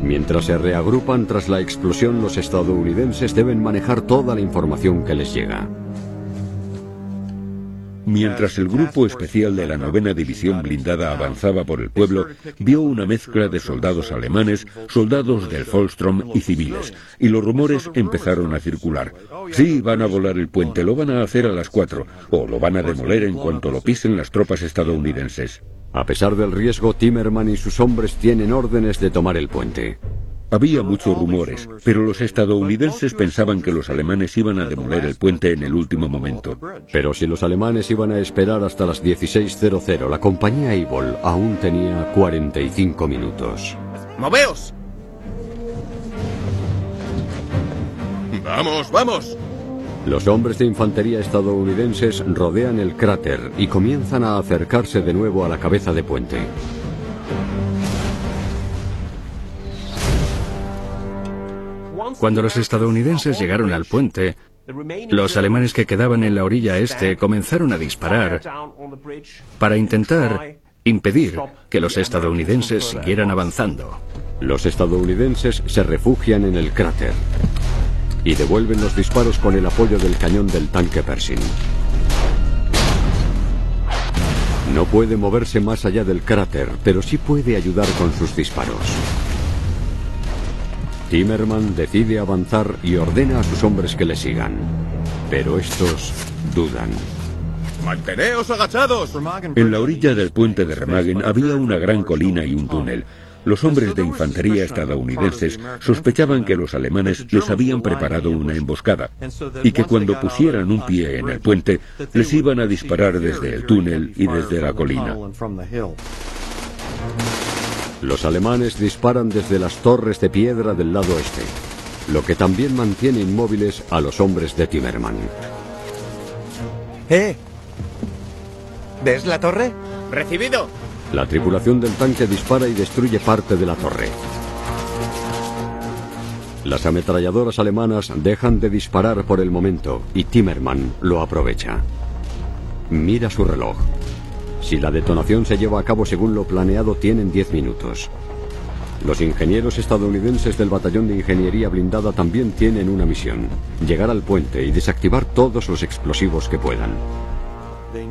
Mientras se reagrupan tras la explosión, los estadounidenses deben manejar toda la información que les llega. Mientras el grupo especial de la novena división blindada avanzaba por el pueblo, vio una mezcla de soldados alemanes, soldados del Volkssturm y civiles, y los rumores empezaron a circular. Sí, van a volar el puente, lo van a hacer a las cuatro, o lo van a demoler en cuanto lo pisen las tropas estadounidenses. A pesar del riesgo, Timmerman y sus hombres tienen órdenes de tomar el puente. Había muchos rumores, pero los estadounidenses pensaban que los alemanes iban a demoler el puente en el último momento. Pero si los alemanes iban a esperar hasta las 16.00, la compañía Eibol aún tenía 45 minutos. ¡Moveos! ¡Vamos, vamos! Los hombres de infantería estadounidenses rodean el cráter y comienzan a acercarse de nuevo a la cabeza de puente. Cuando los estadounidenses llegaron al puente, los alemanes que quedaban en la orilla este comenzaron a disparar para intentar impedir que los estadounidenses siguieran avanzando. Los estadounidenses se refugian en el cráter y devuelven los disparos con el apoyo del cañón del tanque Pershing. No puede moverse más allá del cráter, pero sí puede ayudar con sus disparos. Timmerman decide avanzar y ordena a sus hombres que le sigan. Pero estos dudan. ¡Manteneos agachados! En la orilla del puente de Remagen había una gran colina y un túnel. Los hombres de infantería estadounidenses sospechaban que los alemanes les habían preparado una emboscada y que cuando pusieran un pie en el puente les iban a disparar desde el túnel y desde la colina. Los alemanes disparan desde las torres de piedra del lado este, lo que también mantiene inmóviles a los hombres de Timmerman. ¡Eh! ¿Ves la torre? ¡Recibido! La tripulación del tanque dispara y destruye parte de la torre. Las ametralladoras alemanas dejan de disparar por el momento y Timmerman lo aprovecha. Mira su reloj. Si la detonación se lleva a cabo según lo planeado, tienen 10 minutos. Los ingenieros estadounidenses del Batallón de Ingeniería Blindada también tienen una misión, llegar al puente y desactivar todos los explosivos que puedan.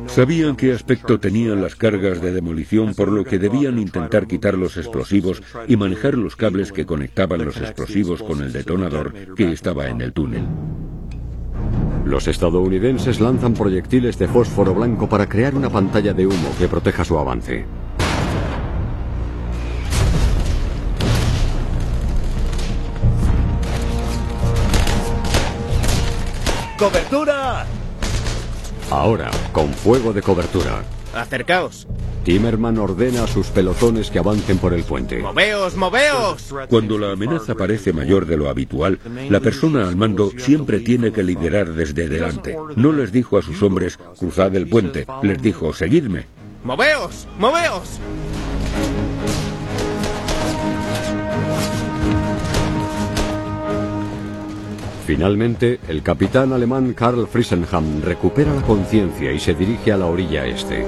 Sabían qué aspecto tenían las cargas de demolición, por lo que debían intentar quitar los explosivos y manejar los cables que conectaban los explosivos con el detonador que estaba en el túnel. Los estadounidenses lanzan proyectiles de fósforo blanco para crear una pantalla de humo que proteja su avance. ¡Cobertura! Ahora, con fuego de cobertura, Acercaos. Timerman ordena a sus pelotones que avancen por el puente. ¡Moveos, moveos! Cuando la amenaza parece mayor de lo habitual, la persona al mando siempre tiene que liderar desde delante. No les dijo a sus hombres, cruzad el puente, les dijo, seguidme. ¡Moveos, moveos! Finalmente, el capitán alemán Karl Friesenham recupera la conciencia y se dirige a la orilla este.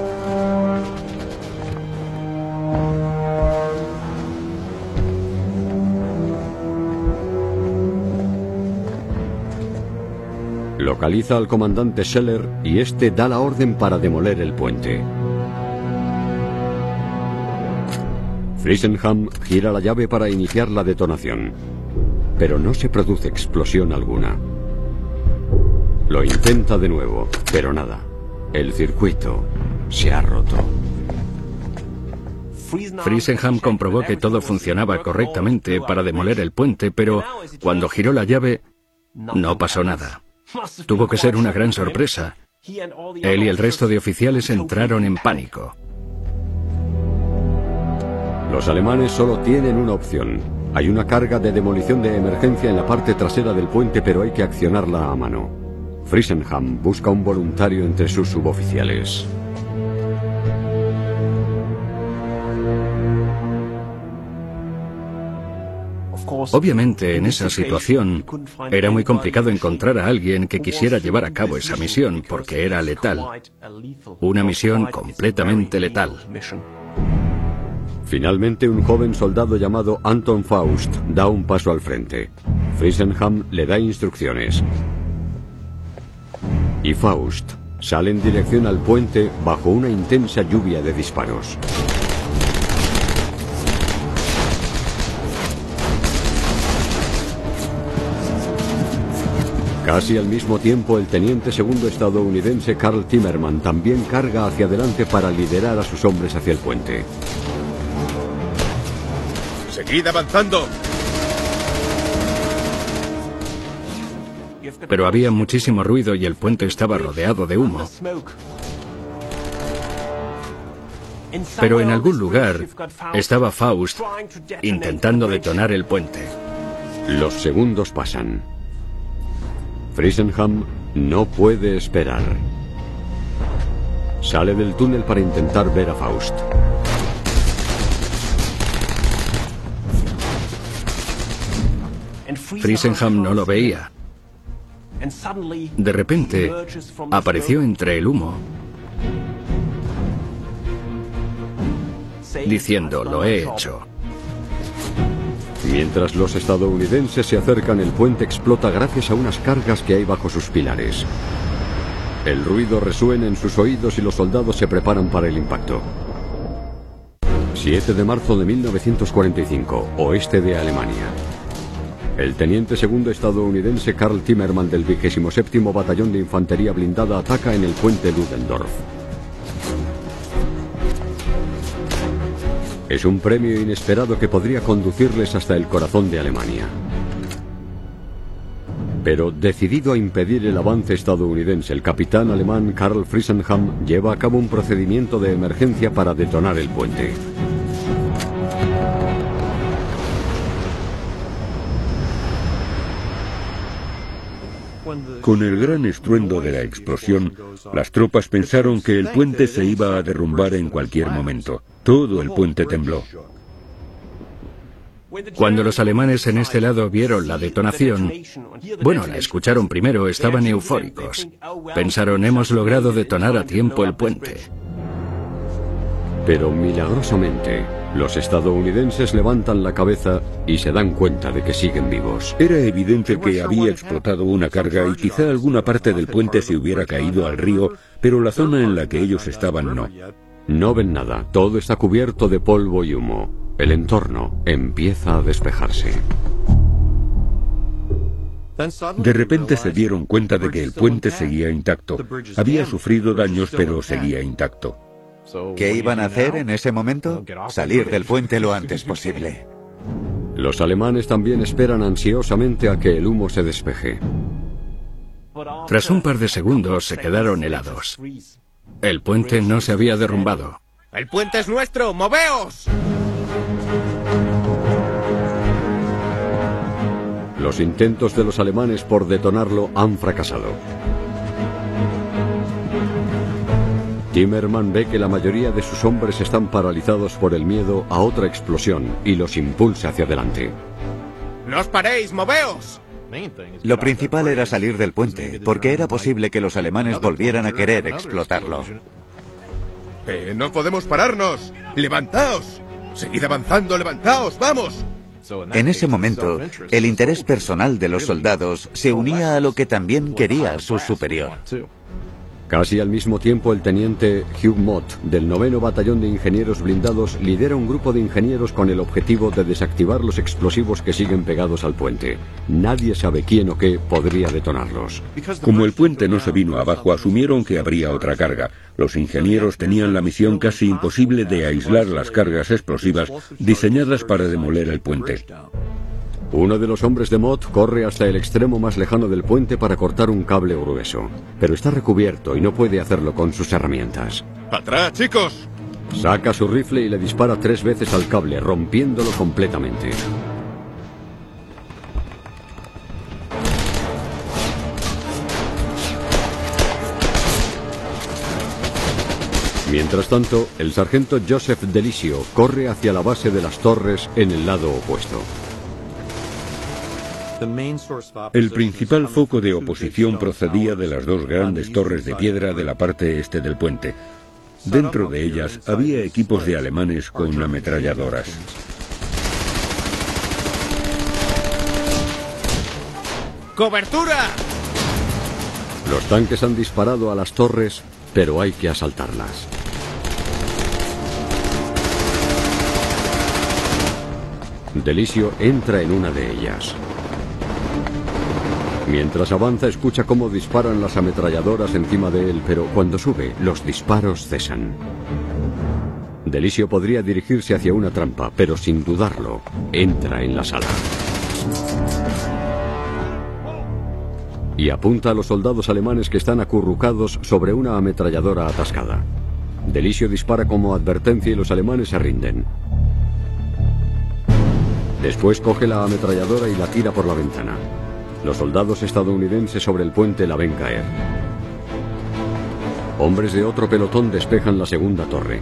Localiza al comandante Scheller y este da la orden para demoler el puente. Friesenham gira la llave para iniciar la detonación, pero no se produce explosión alguna. Lo intenta de nuevo, pero nada. El circuito se ha roto. Friesenham comprobó que todo funcionaba correctamente para demoler el puente, pero cuando giró la llave no pasó nada. Tuvo que ser una gran sorpresa. Él y el resto de oficiales entraron en pánico. Los alemanes solo tienen una opción. Hay una carga de demolición de emergencia en la parte trasera del puente, pero hay que accionarla a mano. Friesenham busca un voluntario entre sus suboficiales. Obviamente, en esa situación, era muy complicado encontrar a alguien que quisiera llevar a cabo esa misión, porque era letal. Una misión completamente letal. Finalmente, un joven soldado llamado Anton Faust da un paso al frente. Friesenham le da instrucciones. Y Faust sale en dirección al puente bajo una intensa lluvia de disparos. Casi al mismo tiempo, el teniente segundo estadounidense Carl Timmerman también carga hacia adelante para liderar a sus hombres hacia el puente. ¡Seguid avanzando! Pero había muchísimo ruido y el puente estaba rodeado de humo. Pero en algún lugar estaba Faust intentando detonar el puente. Los segundos pasan. Friesenham no puede esperar. Sale del túnel para intentar ver a Faust. Friesenham no lo veía. De repente, apareció entre el humo, diciendo, lo he hecho. Mientras los estadounidenses se acercan, el puente explota gracias a unas cargas que hay bajo sus pilares. El ruido resuena en sus oídos y los soldados se preparan para el impacto. 7 de marzo de 1945, oeste de Alemania. El teniente segundo estadounidense Karl Timmerman del 27 Batallón de Infantería Blindada ataca en el puente Ludendorff. Es un premio inesperado que podría conducirles hasta el corazón de Alemania. Pero decidido a impedir el avance estadounidense, el capitán alemán Karl Friesenham lleva a cabo un procedimiento de emergencia para detonar el puente. Con el gran estruendo de la explosión, las tropas pensaron que el puente se iba a derrumbar en cualquier momento. Todo el puente tembló. Cuando los alemanes en este lado vieron la detonación, bueno, la escucharon primero, estaban eufóricos. Pensaron, hemos logrado detonar a tiempo el puente. Pero milagrosamente, Los estadounidenses levantan la cabeza y se dan cuenta de que siguen vivos. Era evidente que había explotado una carga y quizá alguna parte del puente se hubiera caído al río, pero la zona en la que ellos estaban no. No ven nada, todo está cubierto de polvo y humo. El entorno empieza a despejarse. De repente se dieron cuenta de que el puente seguía intacto. Había sufrido daños, pero seguía intacto. ¿Qué iban a hacer en ese momento? Salir del puente lo *laughs* antes posible. Los alemanes también esperan ansiosamente a que el humo se despeje. Tras un par de segundos se quedaron helados. El puente no se había derrumbado. ¡El puente es nuestro! ¡Moveos! Los intentos de los alemanes por detonarlo han fracasado. Timmerman ve que la mayoría de sus hombres están paralizados por el miedo a otra explosión y los impulsa hacia adelante. ¡No os paréis! ¡Moveos! Lo principal era salir del puente, porque era posible que los alemanes volvieran a querer explotarlo. Eh, ¡No podemos pararnos! ¡Levantaos! ¡Seguid avanzando! ¡Levantaos! ¡Vamos! En ese momento, el interés personal de los soldados se unía a lo que también quería su superior. Casi al mismo tiempo, el teniente Hugh Mott, del noveno batallón de ingenieros blindados, lidera un grupo de ingenieros con el objetivo de desactivar los explosivos que siguen pegados al puente. Nadie sabe quién o qué podría detonarlos. Como el puente no se vino abajo, asumieron que habría otra carga. Los ingenieros tenían la misión casi imposible de aislar las cargas explosivas diseñadas para demoler el puente. Uno de los hombres de Mott corre hasta el extremo más lejano del puente para cortar un cable grueso, pero está recubierto y no puede hacerlo con sus herramientas. ¡Atrás, chicos! Saca su rifle y le dispara tres veces al cable, rompiéndolo completamente. Mientras tanto, el sargento Joseph Delisio corre hacia la base de las torres en el lado opuesto. El principal foco de oposición procedía de las dos grandes torres de piedra de la parte este del puente. Dentro de ellas había equipos de alemanes con ametralladoras. ¡Cobertura! Los tanques han disparado a las torres, pero hay que asaltarlas. Delisio entra en una de ellas. Mientras avanza escucha cómo disparan las ametralladoras encima de él, pero cuando sube, los disparos cesan. Delisio podría dirigirse hacia una trampa, pero sin dudarlo, entra en la sala. Y apunta a los soldados alemanes que están acurrucados sobre una ametralladora atascada. Delisio dispara como advertencia y los alemanes se rinden. Después coge la ametralladora y la tira por la ventana. Los soldados estadounidenses sobre el puente la ven caer. Hombres de otro pelotón despejan la segunda torre.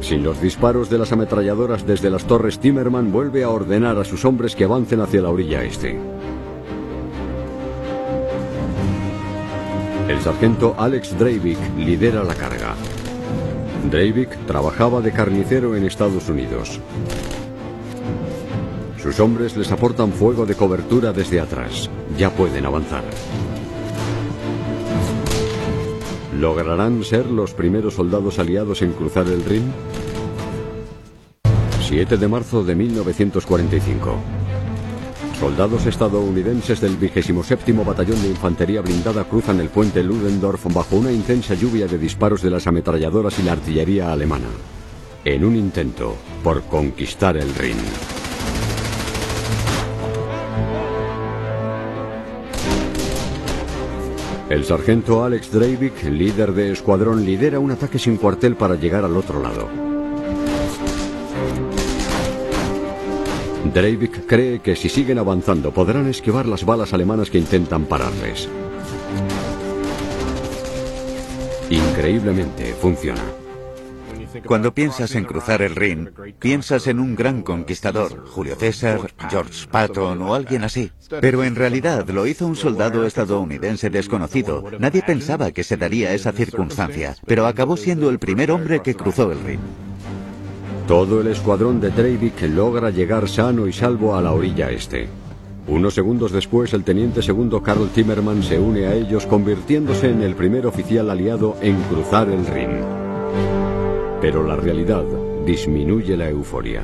Sin los disparos de las ametralladoras desde las torres, Timmerman vuelve a ordenar a sus hombres que avancen hacia la orilla este. El sargento Alex Dreivik lidera la carga. Dreivik trabajaba de carnicero en Estados Unidos. Sus hombres les aportan fuego de cobertura desde atrás. Ya pueden avanzar. ¿Lograrán ser los primeros soldados aliados en cruzar el Rin? 7 de marzo de 1945. Soldados estadounidenses del 27 Batallón de Infantería Blindada cruzan el puente Ludendorff bajo una intensa lluvia de disparos de las ametralladoras y la artillería alemana, en un intento por conquistar el Rin. El sargento Alex Dreivik, líder de escuadrón, lidera un ataque sin cuartel para llegar al otro lado. Dreivik cree que si siguen avanzando podrán esquivar las balas alemanas que intentan pararles. Increíblemente funciona. Cuando piensas en cruzar el Rin, piensas en un gran conquistador, Julio César, George Patton o alguien así. Pero en realidad lo hizo un soldado estadounidense desconocido. Nadie pensaba que se daría esa circunstancia, pero acabó siendo el primer hombre que cruzó el Rin. Todo el escuadrón de Treivik logra llegar sano y salvo a la orilla este. Unos segundos después, el teniente segundo Carl Timmerman se une a ellos, convirtiéndose en el primer oficial aliado en cruzar el Rin. Pero la realidad disminuye la euforia.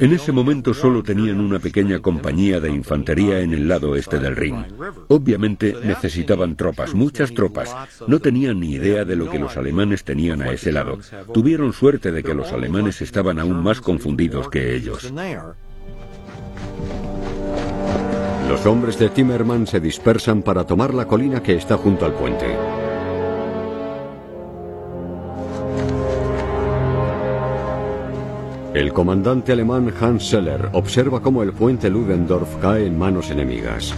En ese momento solo tenían una pequeña compañía de infantería en el lado este del Rin. Obviamente necesitaban tropas, muchas tropas. No tenían ni idea de lo que los alemanes tenían a ese lado. Tuvieron suerte de que los alemanes estaban aún más confundidos que ellos. Los hombres de Timmerman se dispersan para tomar la colina que está junto al puente. El comandante alemán Hans Seller observa cómo el puente Ludendorff cae en manos enemigas.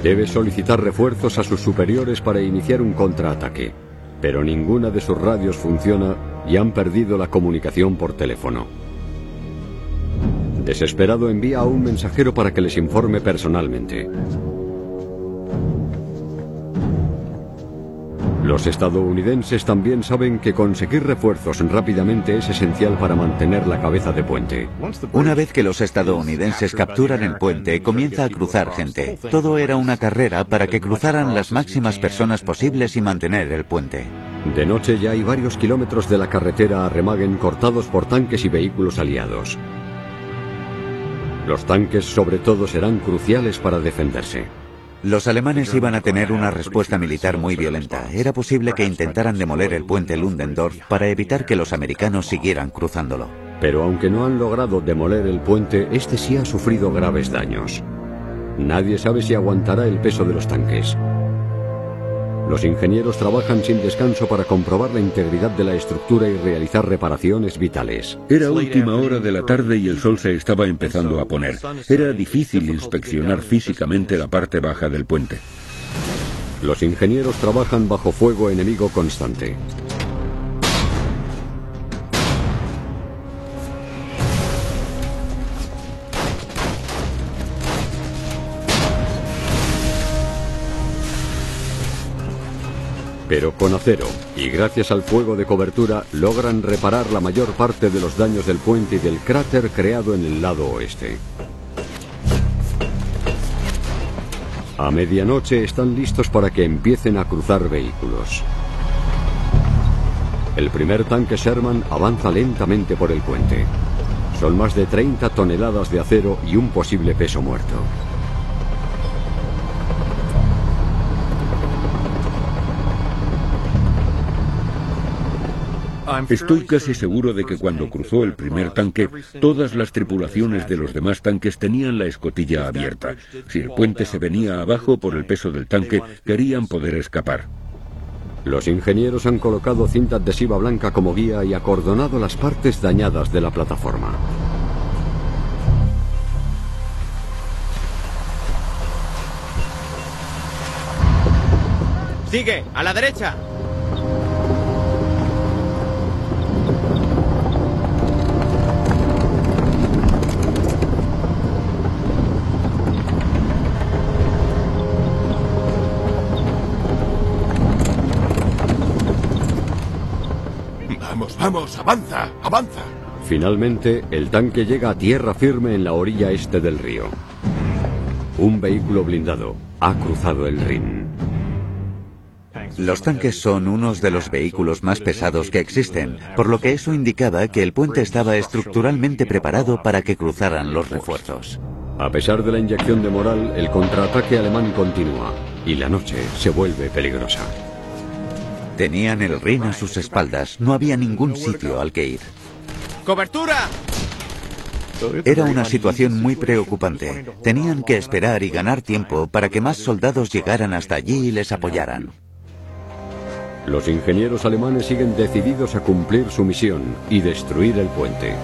Debe solicitar refuerzos a sus superiores para iniciar un contraataque, pero ninguna de sus radios funciona y han perdido la comunicación por teléfono. Desesperado envía a un mensajero para que les informe personalmente. Los estadounidenses también saben que conseguir refuerzos rápidamente es esencial para mantener la cabeza de puente. Una vez que los estadounidenses capturan el puente, comienza a cruzar gente. Todo era una carrera para que cruzaran las máximas personas posibles y mantener el puente. De noche ya hay varios kilómetros de la carretera a Remagen cortados por tanques y vehículos aliados. Los tanques sobre todo serán cruciales para defenderse. Los alemanes iban a tener una respuesta militar muy violenta. Era posible que intentaran demoler el puente Ludendorff para evitar que los americanos siguieran cruzándolo. Pero aunque no han logrado demoler el puente, este sí ha sufrido graves daños. Nadie sabe si aguantará el peso de los tanques. Los ingenieros trabajan sin descanso para comprobar la integridad de la estructura y realizar reparaciones vitales. Era última hora de la tarde y el sol se estaba empezando a poner. Era difícil inspeccionar físicamente la parte baja del puente. Los ingenieros trabajan bajo fuego enemigo constante. Pero con acero, y gracias al fuego de cobertura, logran reparar la mayor parte de los daños del puente y del cráter creado en el lado oeste. A medianoche están listos para que empiecen a cruzar vehículos. El primer tanque Sherman avanza lentamente por el puente. Son más de 30 toneladas de acero y un posible peso muerto. Estoy casi seguro de que cuando cruzó el primer tanque, todas las tripulaciones de los demás tanques tenían la escotilla abierta. Si el puente se venía abajo por el peso del tanque, querían poder escapar. Los ingenieros han colocado cinta adhesiva blanca como guía y acordonado las partes dañadas de la plataforma. ¡Sigue! ¡A la derecha! Vamos, avanza, avanza. Finalmente, el tanque llega a tierra firme en la orilla este del río. Un vehículo blindado ha cruzado el Rin. Los tanques son unos de los vehículos más pesados que existen, por lo que eso indicaba que el puente estaba estructuralmente preparado para que cruzaran los refuerzos. A pesar de la inyección de moral, el contraataque alemán continúa y la noche se vuelve peligrosa. Tenían el Rin a sus espaldas, no había ningún sitio al que ir. ¡Cobertura! Era una situación muy preocupante. Tenían que esperar y ganar tiempo para que más soldados llegaran hasta allí y les apoyaran. Los ingenieros alemanes siguen decididos a cumplir su misión y destruir el puente.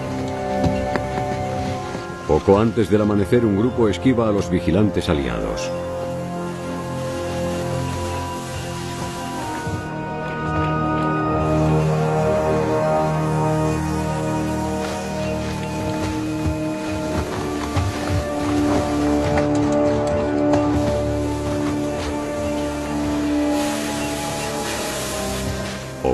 Poco antes del amanecer un grupo esquiva a los vigilantes aliados.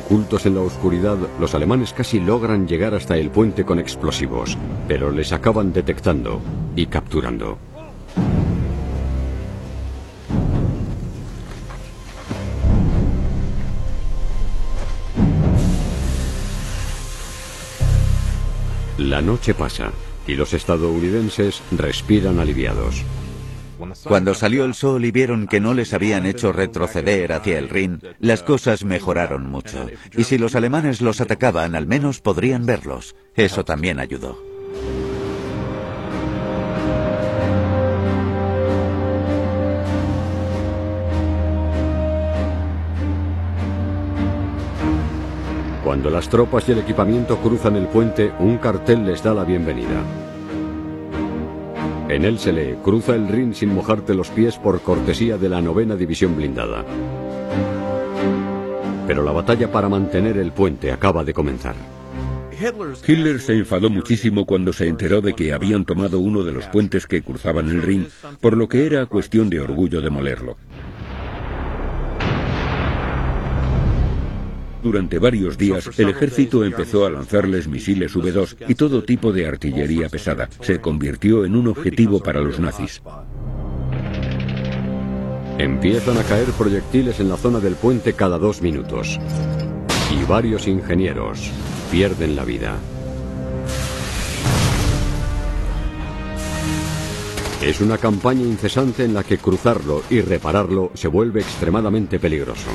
Ocultos en la oscuridad, los alemanes casi logran llegar hasta el puente con explosivos, pero les acaban detectando y capturando. La noche pasa y los estadounidenses respiran aliviados. Cuando salió el sol y vieron que no les habían hecho retroceder hacia el Rin, las cosas mejoraron mucho. Y si los alemanes los atacaban, al menos podrían verlos. Eso también ayudó. Cuando las tropas y el equipamiento cruzan el puente, un cartel les da la bienvenida. En él se lee, cruza el Rin sin mojarte los pies por cortesía de la novena división blindada. Pero la batalla para mantener el puente acaba de comenzar. Hitler se enfadó muchísimo cuando se enteró de que habían tomado uno de los puentes que cruzaban el Rin, por lo que era cuestión de orgullo demolerlo. Durante varios días, el ejército empezó a lanzarles misiles V2 y todo tipo de artillería pesada. Se convirtió en un objetivo para los nazis. Empiezan a caer proyectiles en la zona del puente cada dos minutos. Y varios ingenieros pierden la vida. Es una campaña incesante en la que cruzarlo y repararlo se vuelve extremadamente peligroso.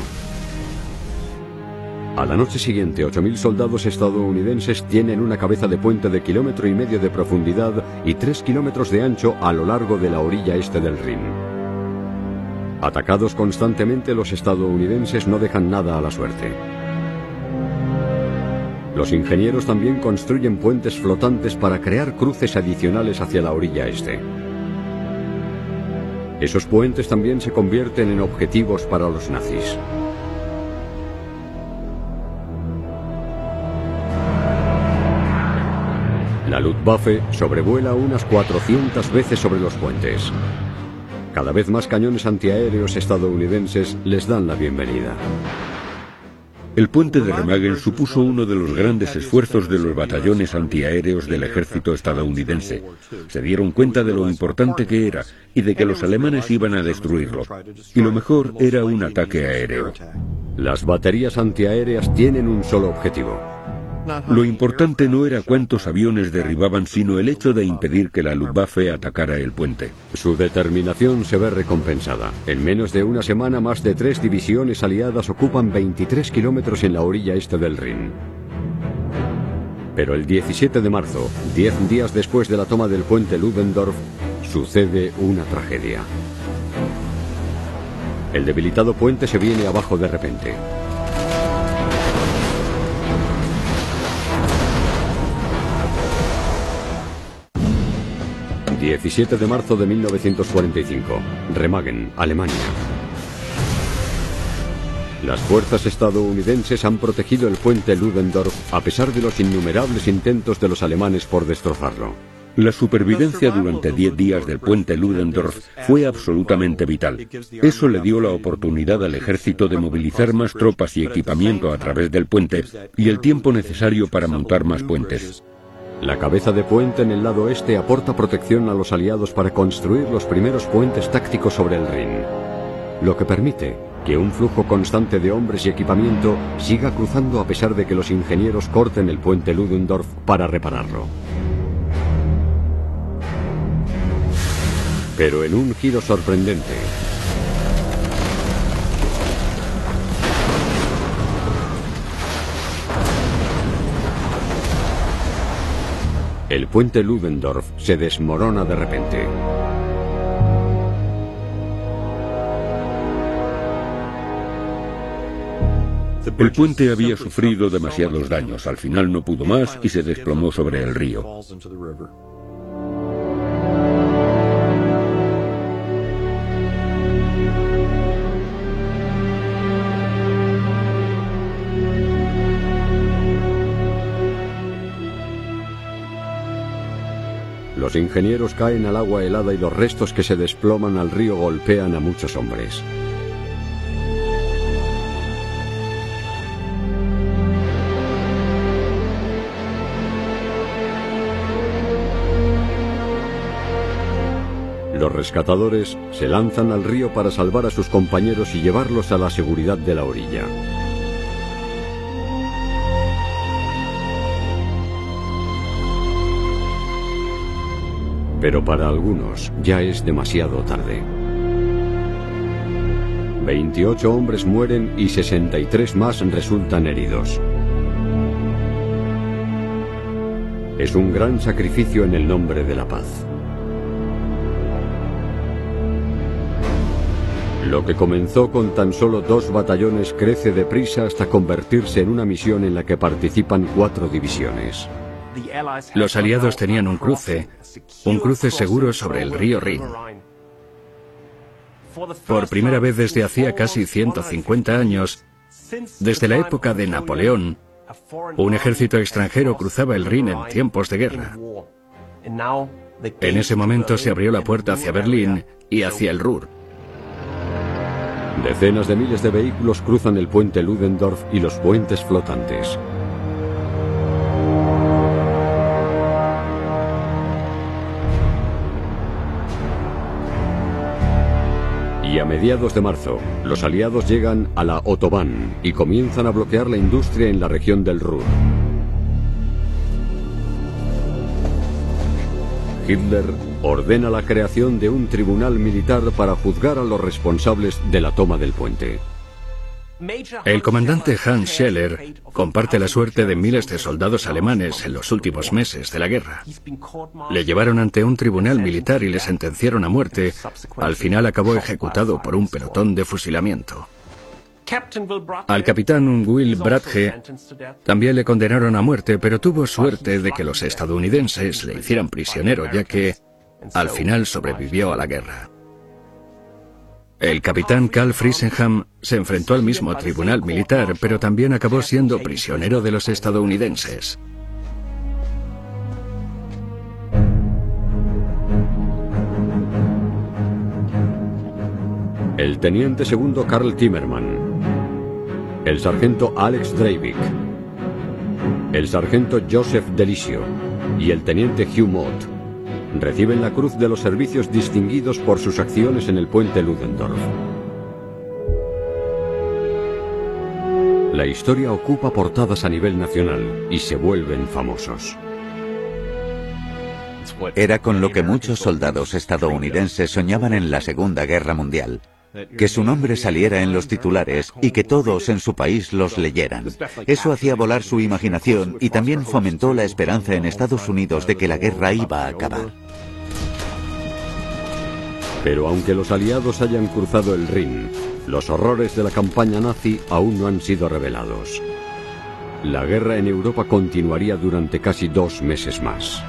A la noche siguiente, 8.000 soldados estadounidenses tienen una cabeza de puente de kilómetro y medio de profundidad y 3 kilómetros de ancho a lo largo de la orilla este del Rin. Atacados constantemente, los estadounidenses no dejan nada a la suerte. Los ingenieros también construyen puentes flotantes para crear cruces adicionales hacia la orilla este. Esos puentes también se convierten en objetivos para los nazis. Luftwaffe sobrevuela unas 400 veces sobre los puentes. Cada vez más cañones antiaéreos estadounidenses les dan la bienvenida. El puente de Remagen supuso uno de los grandes esfuerzos de los batallones antiaéreos del ejército estadounidense. Se dieron cuenta de lo importante que era y de que los alemanes iban a destruirlo. Y lo mejor era un ataque aéreo. Las baterías antiaéreas tienen un solo objetivo, lo importante no era cuántos aviones derribaban, sino el hecho de impedir que la Luftwaffe atacara el puente. Su determinación se ve recompensada. En menos de una semana, más de tres divisiones aliadas ocupan 23 kilómetros en la orilla este del Rin. Pero el 17 de marzo, diez días después de la toma del puente Ludendorff, sucede una tragedia. El debilitado puente se viene abajo de repente. 17 de marzo de 1945. Remagen, Alemania. Las fuerzas estadounidenses han protegido el puente Ludendorff a pesar de los innumerables intentos de los alemanes por destrozarlo. La supervivencia durante 10 días del puente Ludendorff fue absolutamente vital. Eso le dio la oportunidad al ejército de movilizar más tropas y equipamiento a través del puente y el tiempo necesario para montar más puentes. La cabeza de puente en el lado este aporta protección a los aliados para construir los primeros puentes tácticos sobre el Rin, lo que permite que un flujo constante de hombres y equipamiento siga cruzando a pesar de que los ingenieros corten el puente Ludendorff para repararlo. Pero en un giro sorprendente, El puente Ludendorff se desmorona de repente. El puente había sufrido demasiados daños. Al final no pudo más y se desplomó sobre el río. Los ingenieros caen al agua helada y los restos que se desploman al río golpean a muchos hombres. Los rescatadores se lanzan al río para salvar a sus compañeros y llevarlos a la seguridad de la orilla. Pero para algunos ya es demasiado tarde. 28 hombres mueren y 63 más resultan heridos. Es un gran sacrificio en el nombre de la paz. Lo que comenzó con tan solo dos batallones crece deprisa hasta convertirse en una misión en la que participan cuatro divisiones. Los aliados tenían un cruce, un cruce seguro sobre el río Rin. Por primera vez desde hacía casi 150 años, desde la época de Napoleón, un ejército extranjero cruzaba el Rin en tiempos de guerra. En ese momento se abrió la puerta hacia Berlín y hacia el Ruhr. Decenas de miles de vehículos cruzan el puente Ludendorff y los puentes flotantes. Y a mediados de marzo, los aliados llegan a la Autobahn y comienzan a bloquear la industria en la región del Ruhr. Hitler ordena la creación de un tribunal militar para juzgar a los responsables de la toma del puente. El comandante Hans Scheller comparte la suerte de miles de soldados alemanes en los últimos meses de la guerra. Le llevaron ante un tribunal militar y le sentenciaron a muerte. Al final acabó ejecutado por un pelotón de fusilamiento. Al capitán Will Bradge también le condenaron a muerte, pero tuvo suerte de que los estadounidenses le hicieran prisionero, ya que al final sobrevivió a la guerra. El capitán Carl Friesenham se enfrentó al mismo tribunal militar, pero también acabó siendo prisionero de los estadounidenses. El teniente segundo Karl Timmerman, el sargento Alex Dreivik, el sargento Joseph Delisio. Y el teniente Hugh Mott reciben la Cruz de los Servicios distinguidos por sus acciones en el puente Ludendorff. La historia ocupa portadas a nivel nacional y se vuelven famosos. Era con lo que muchos soldados estadounidenses soñaban en la Segunda Guerra Mundial. Que su nombre saliera en los titulares y que todos en su país los leyeran. Eso hacía volar su imaginación y también fomentó la esperanza en Estados Unidos de que la guerra iba a acabar. Pero aunque los aliados hayan cruzado el Rin, los horrores de la campaña nazi aún no han sido revelados. La guerra en Europa continuaría durante casi dos meses más.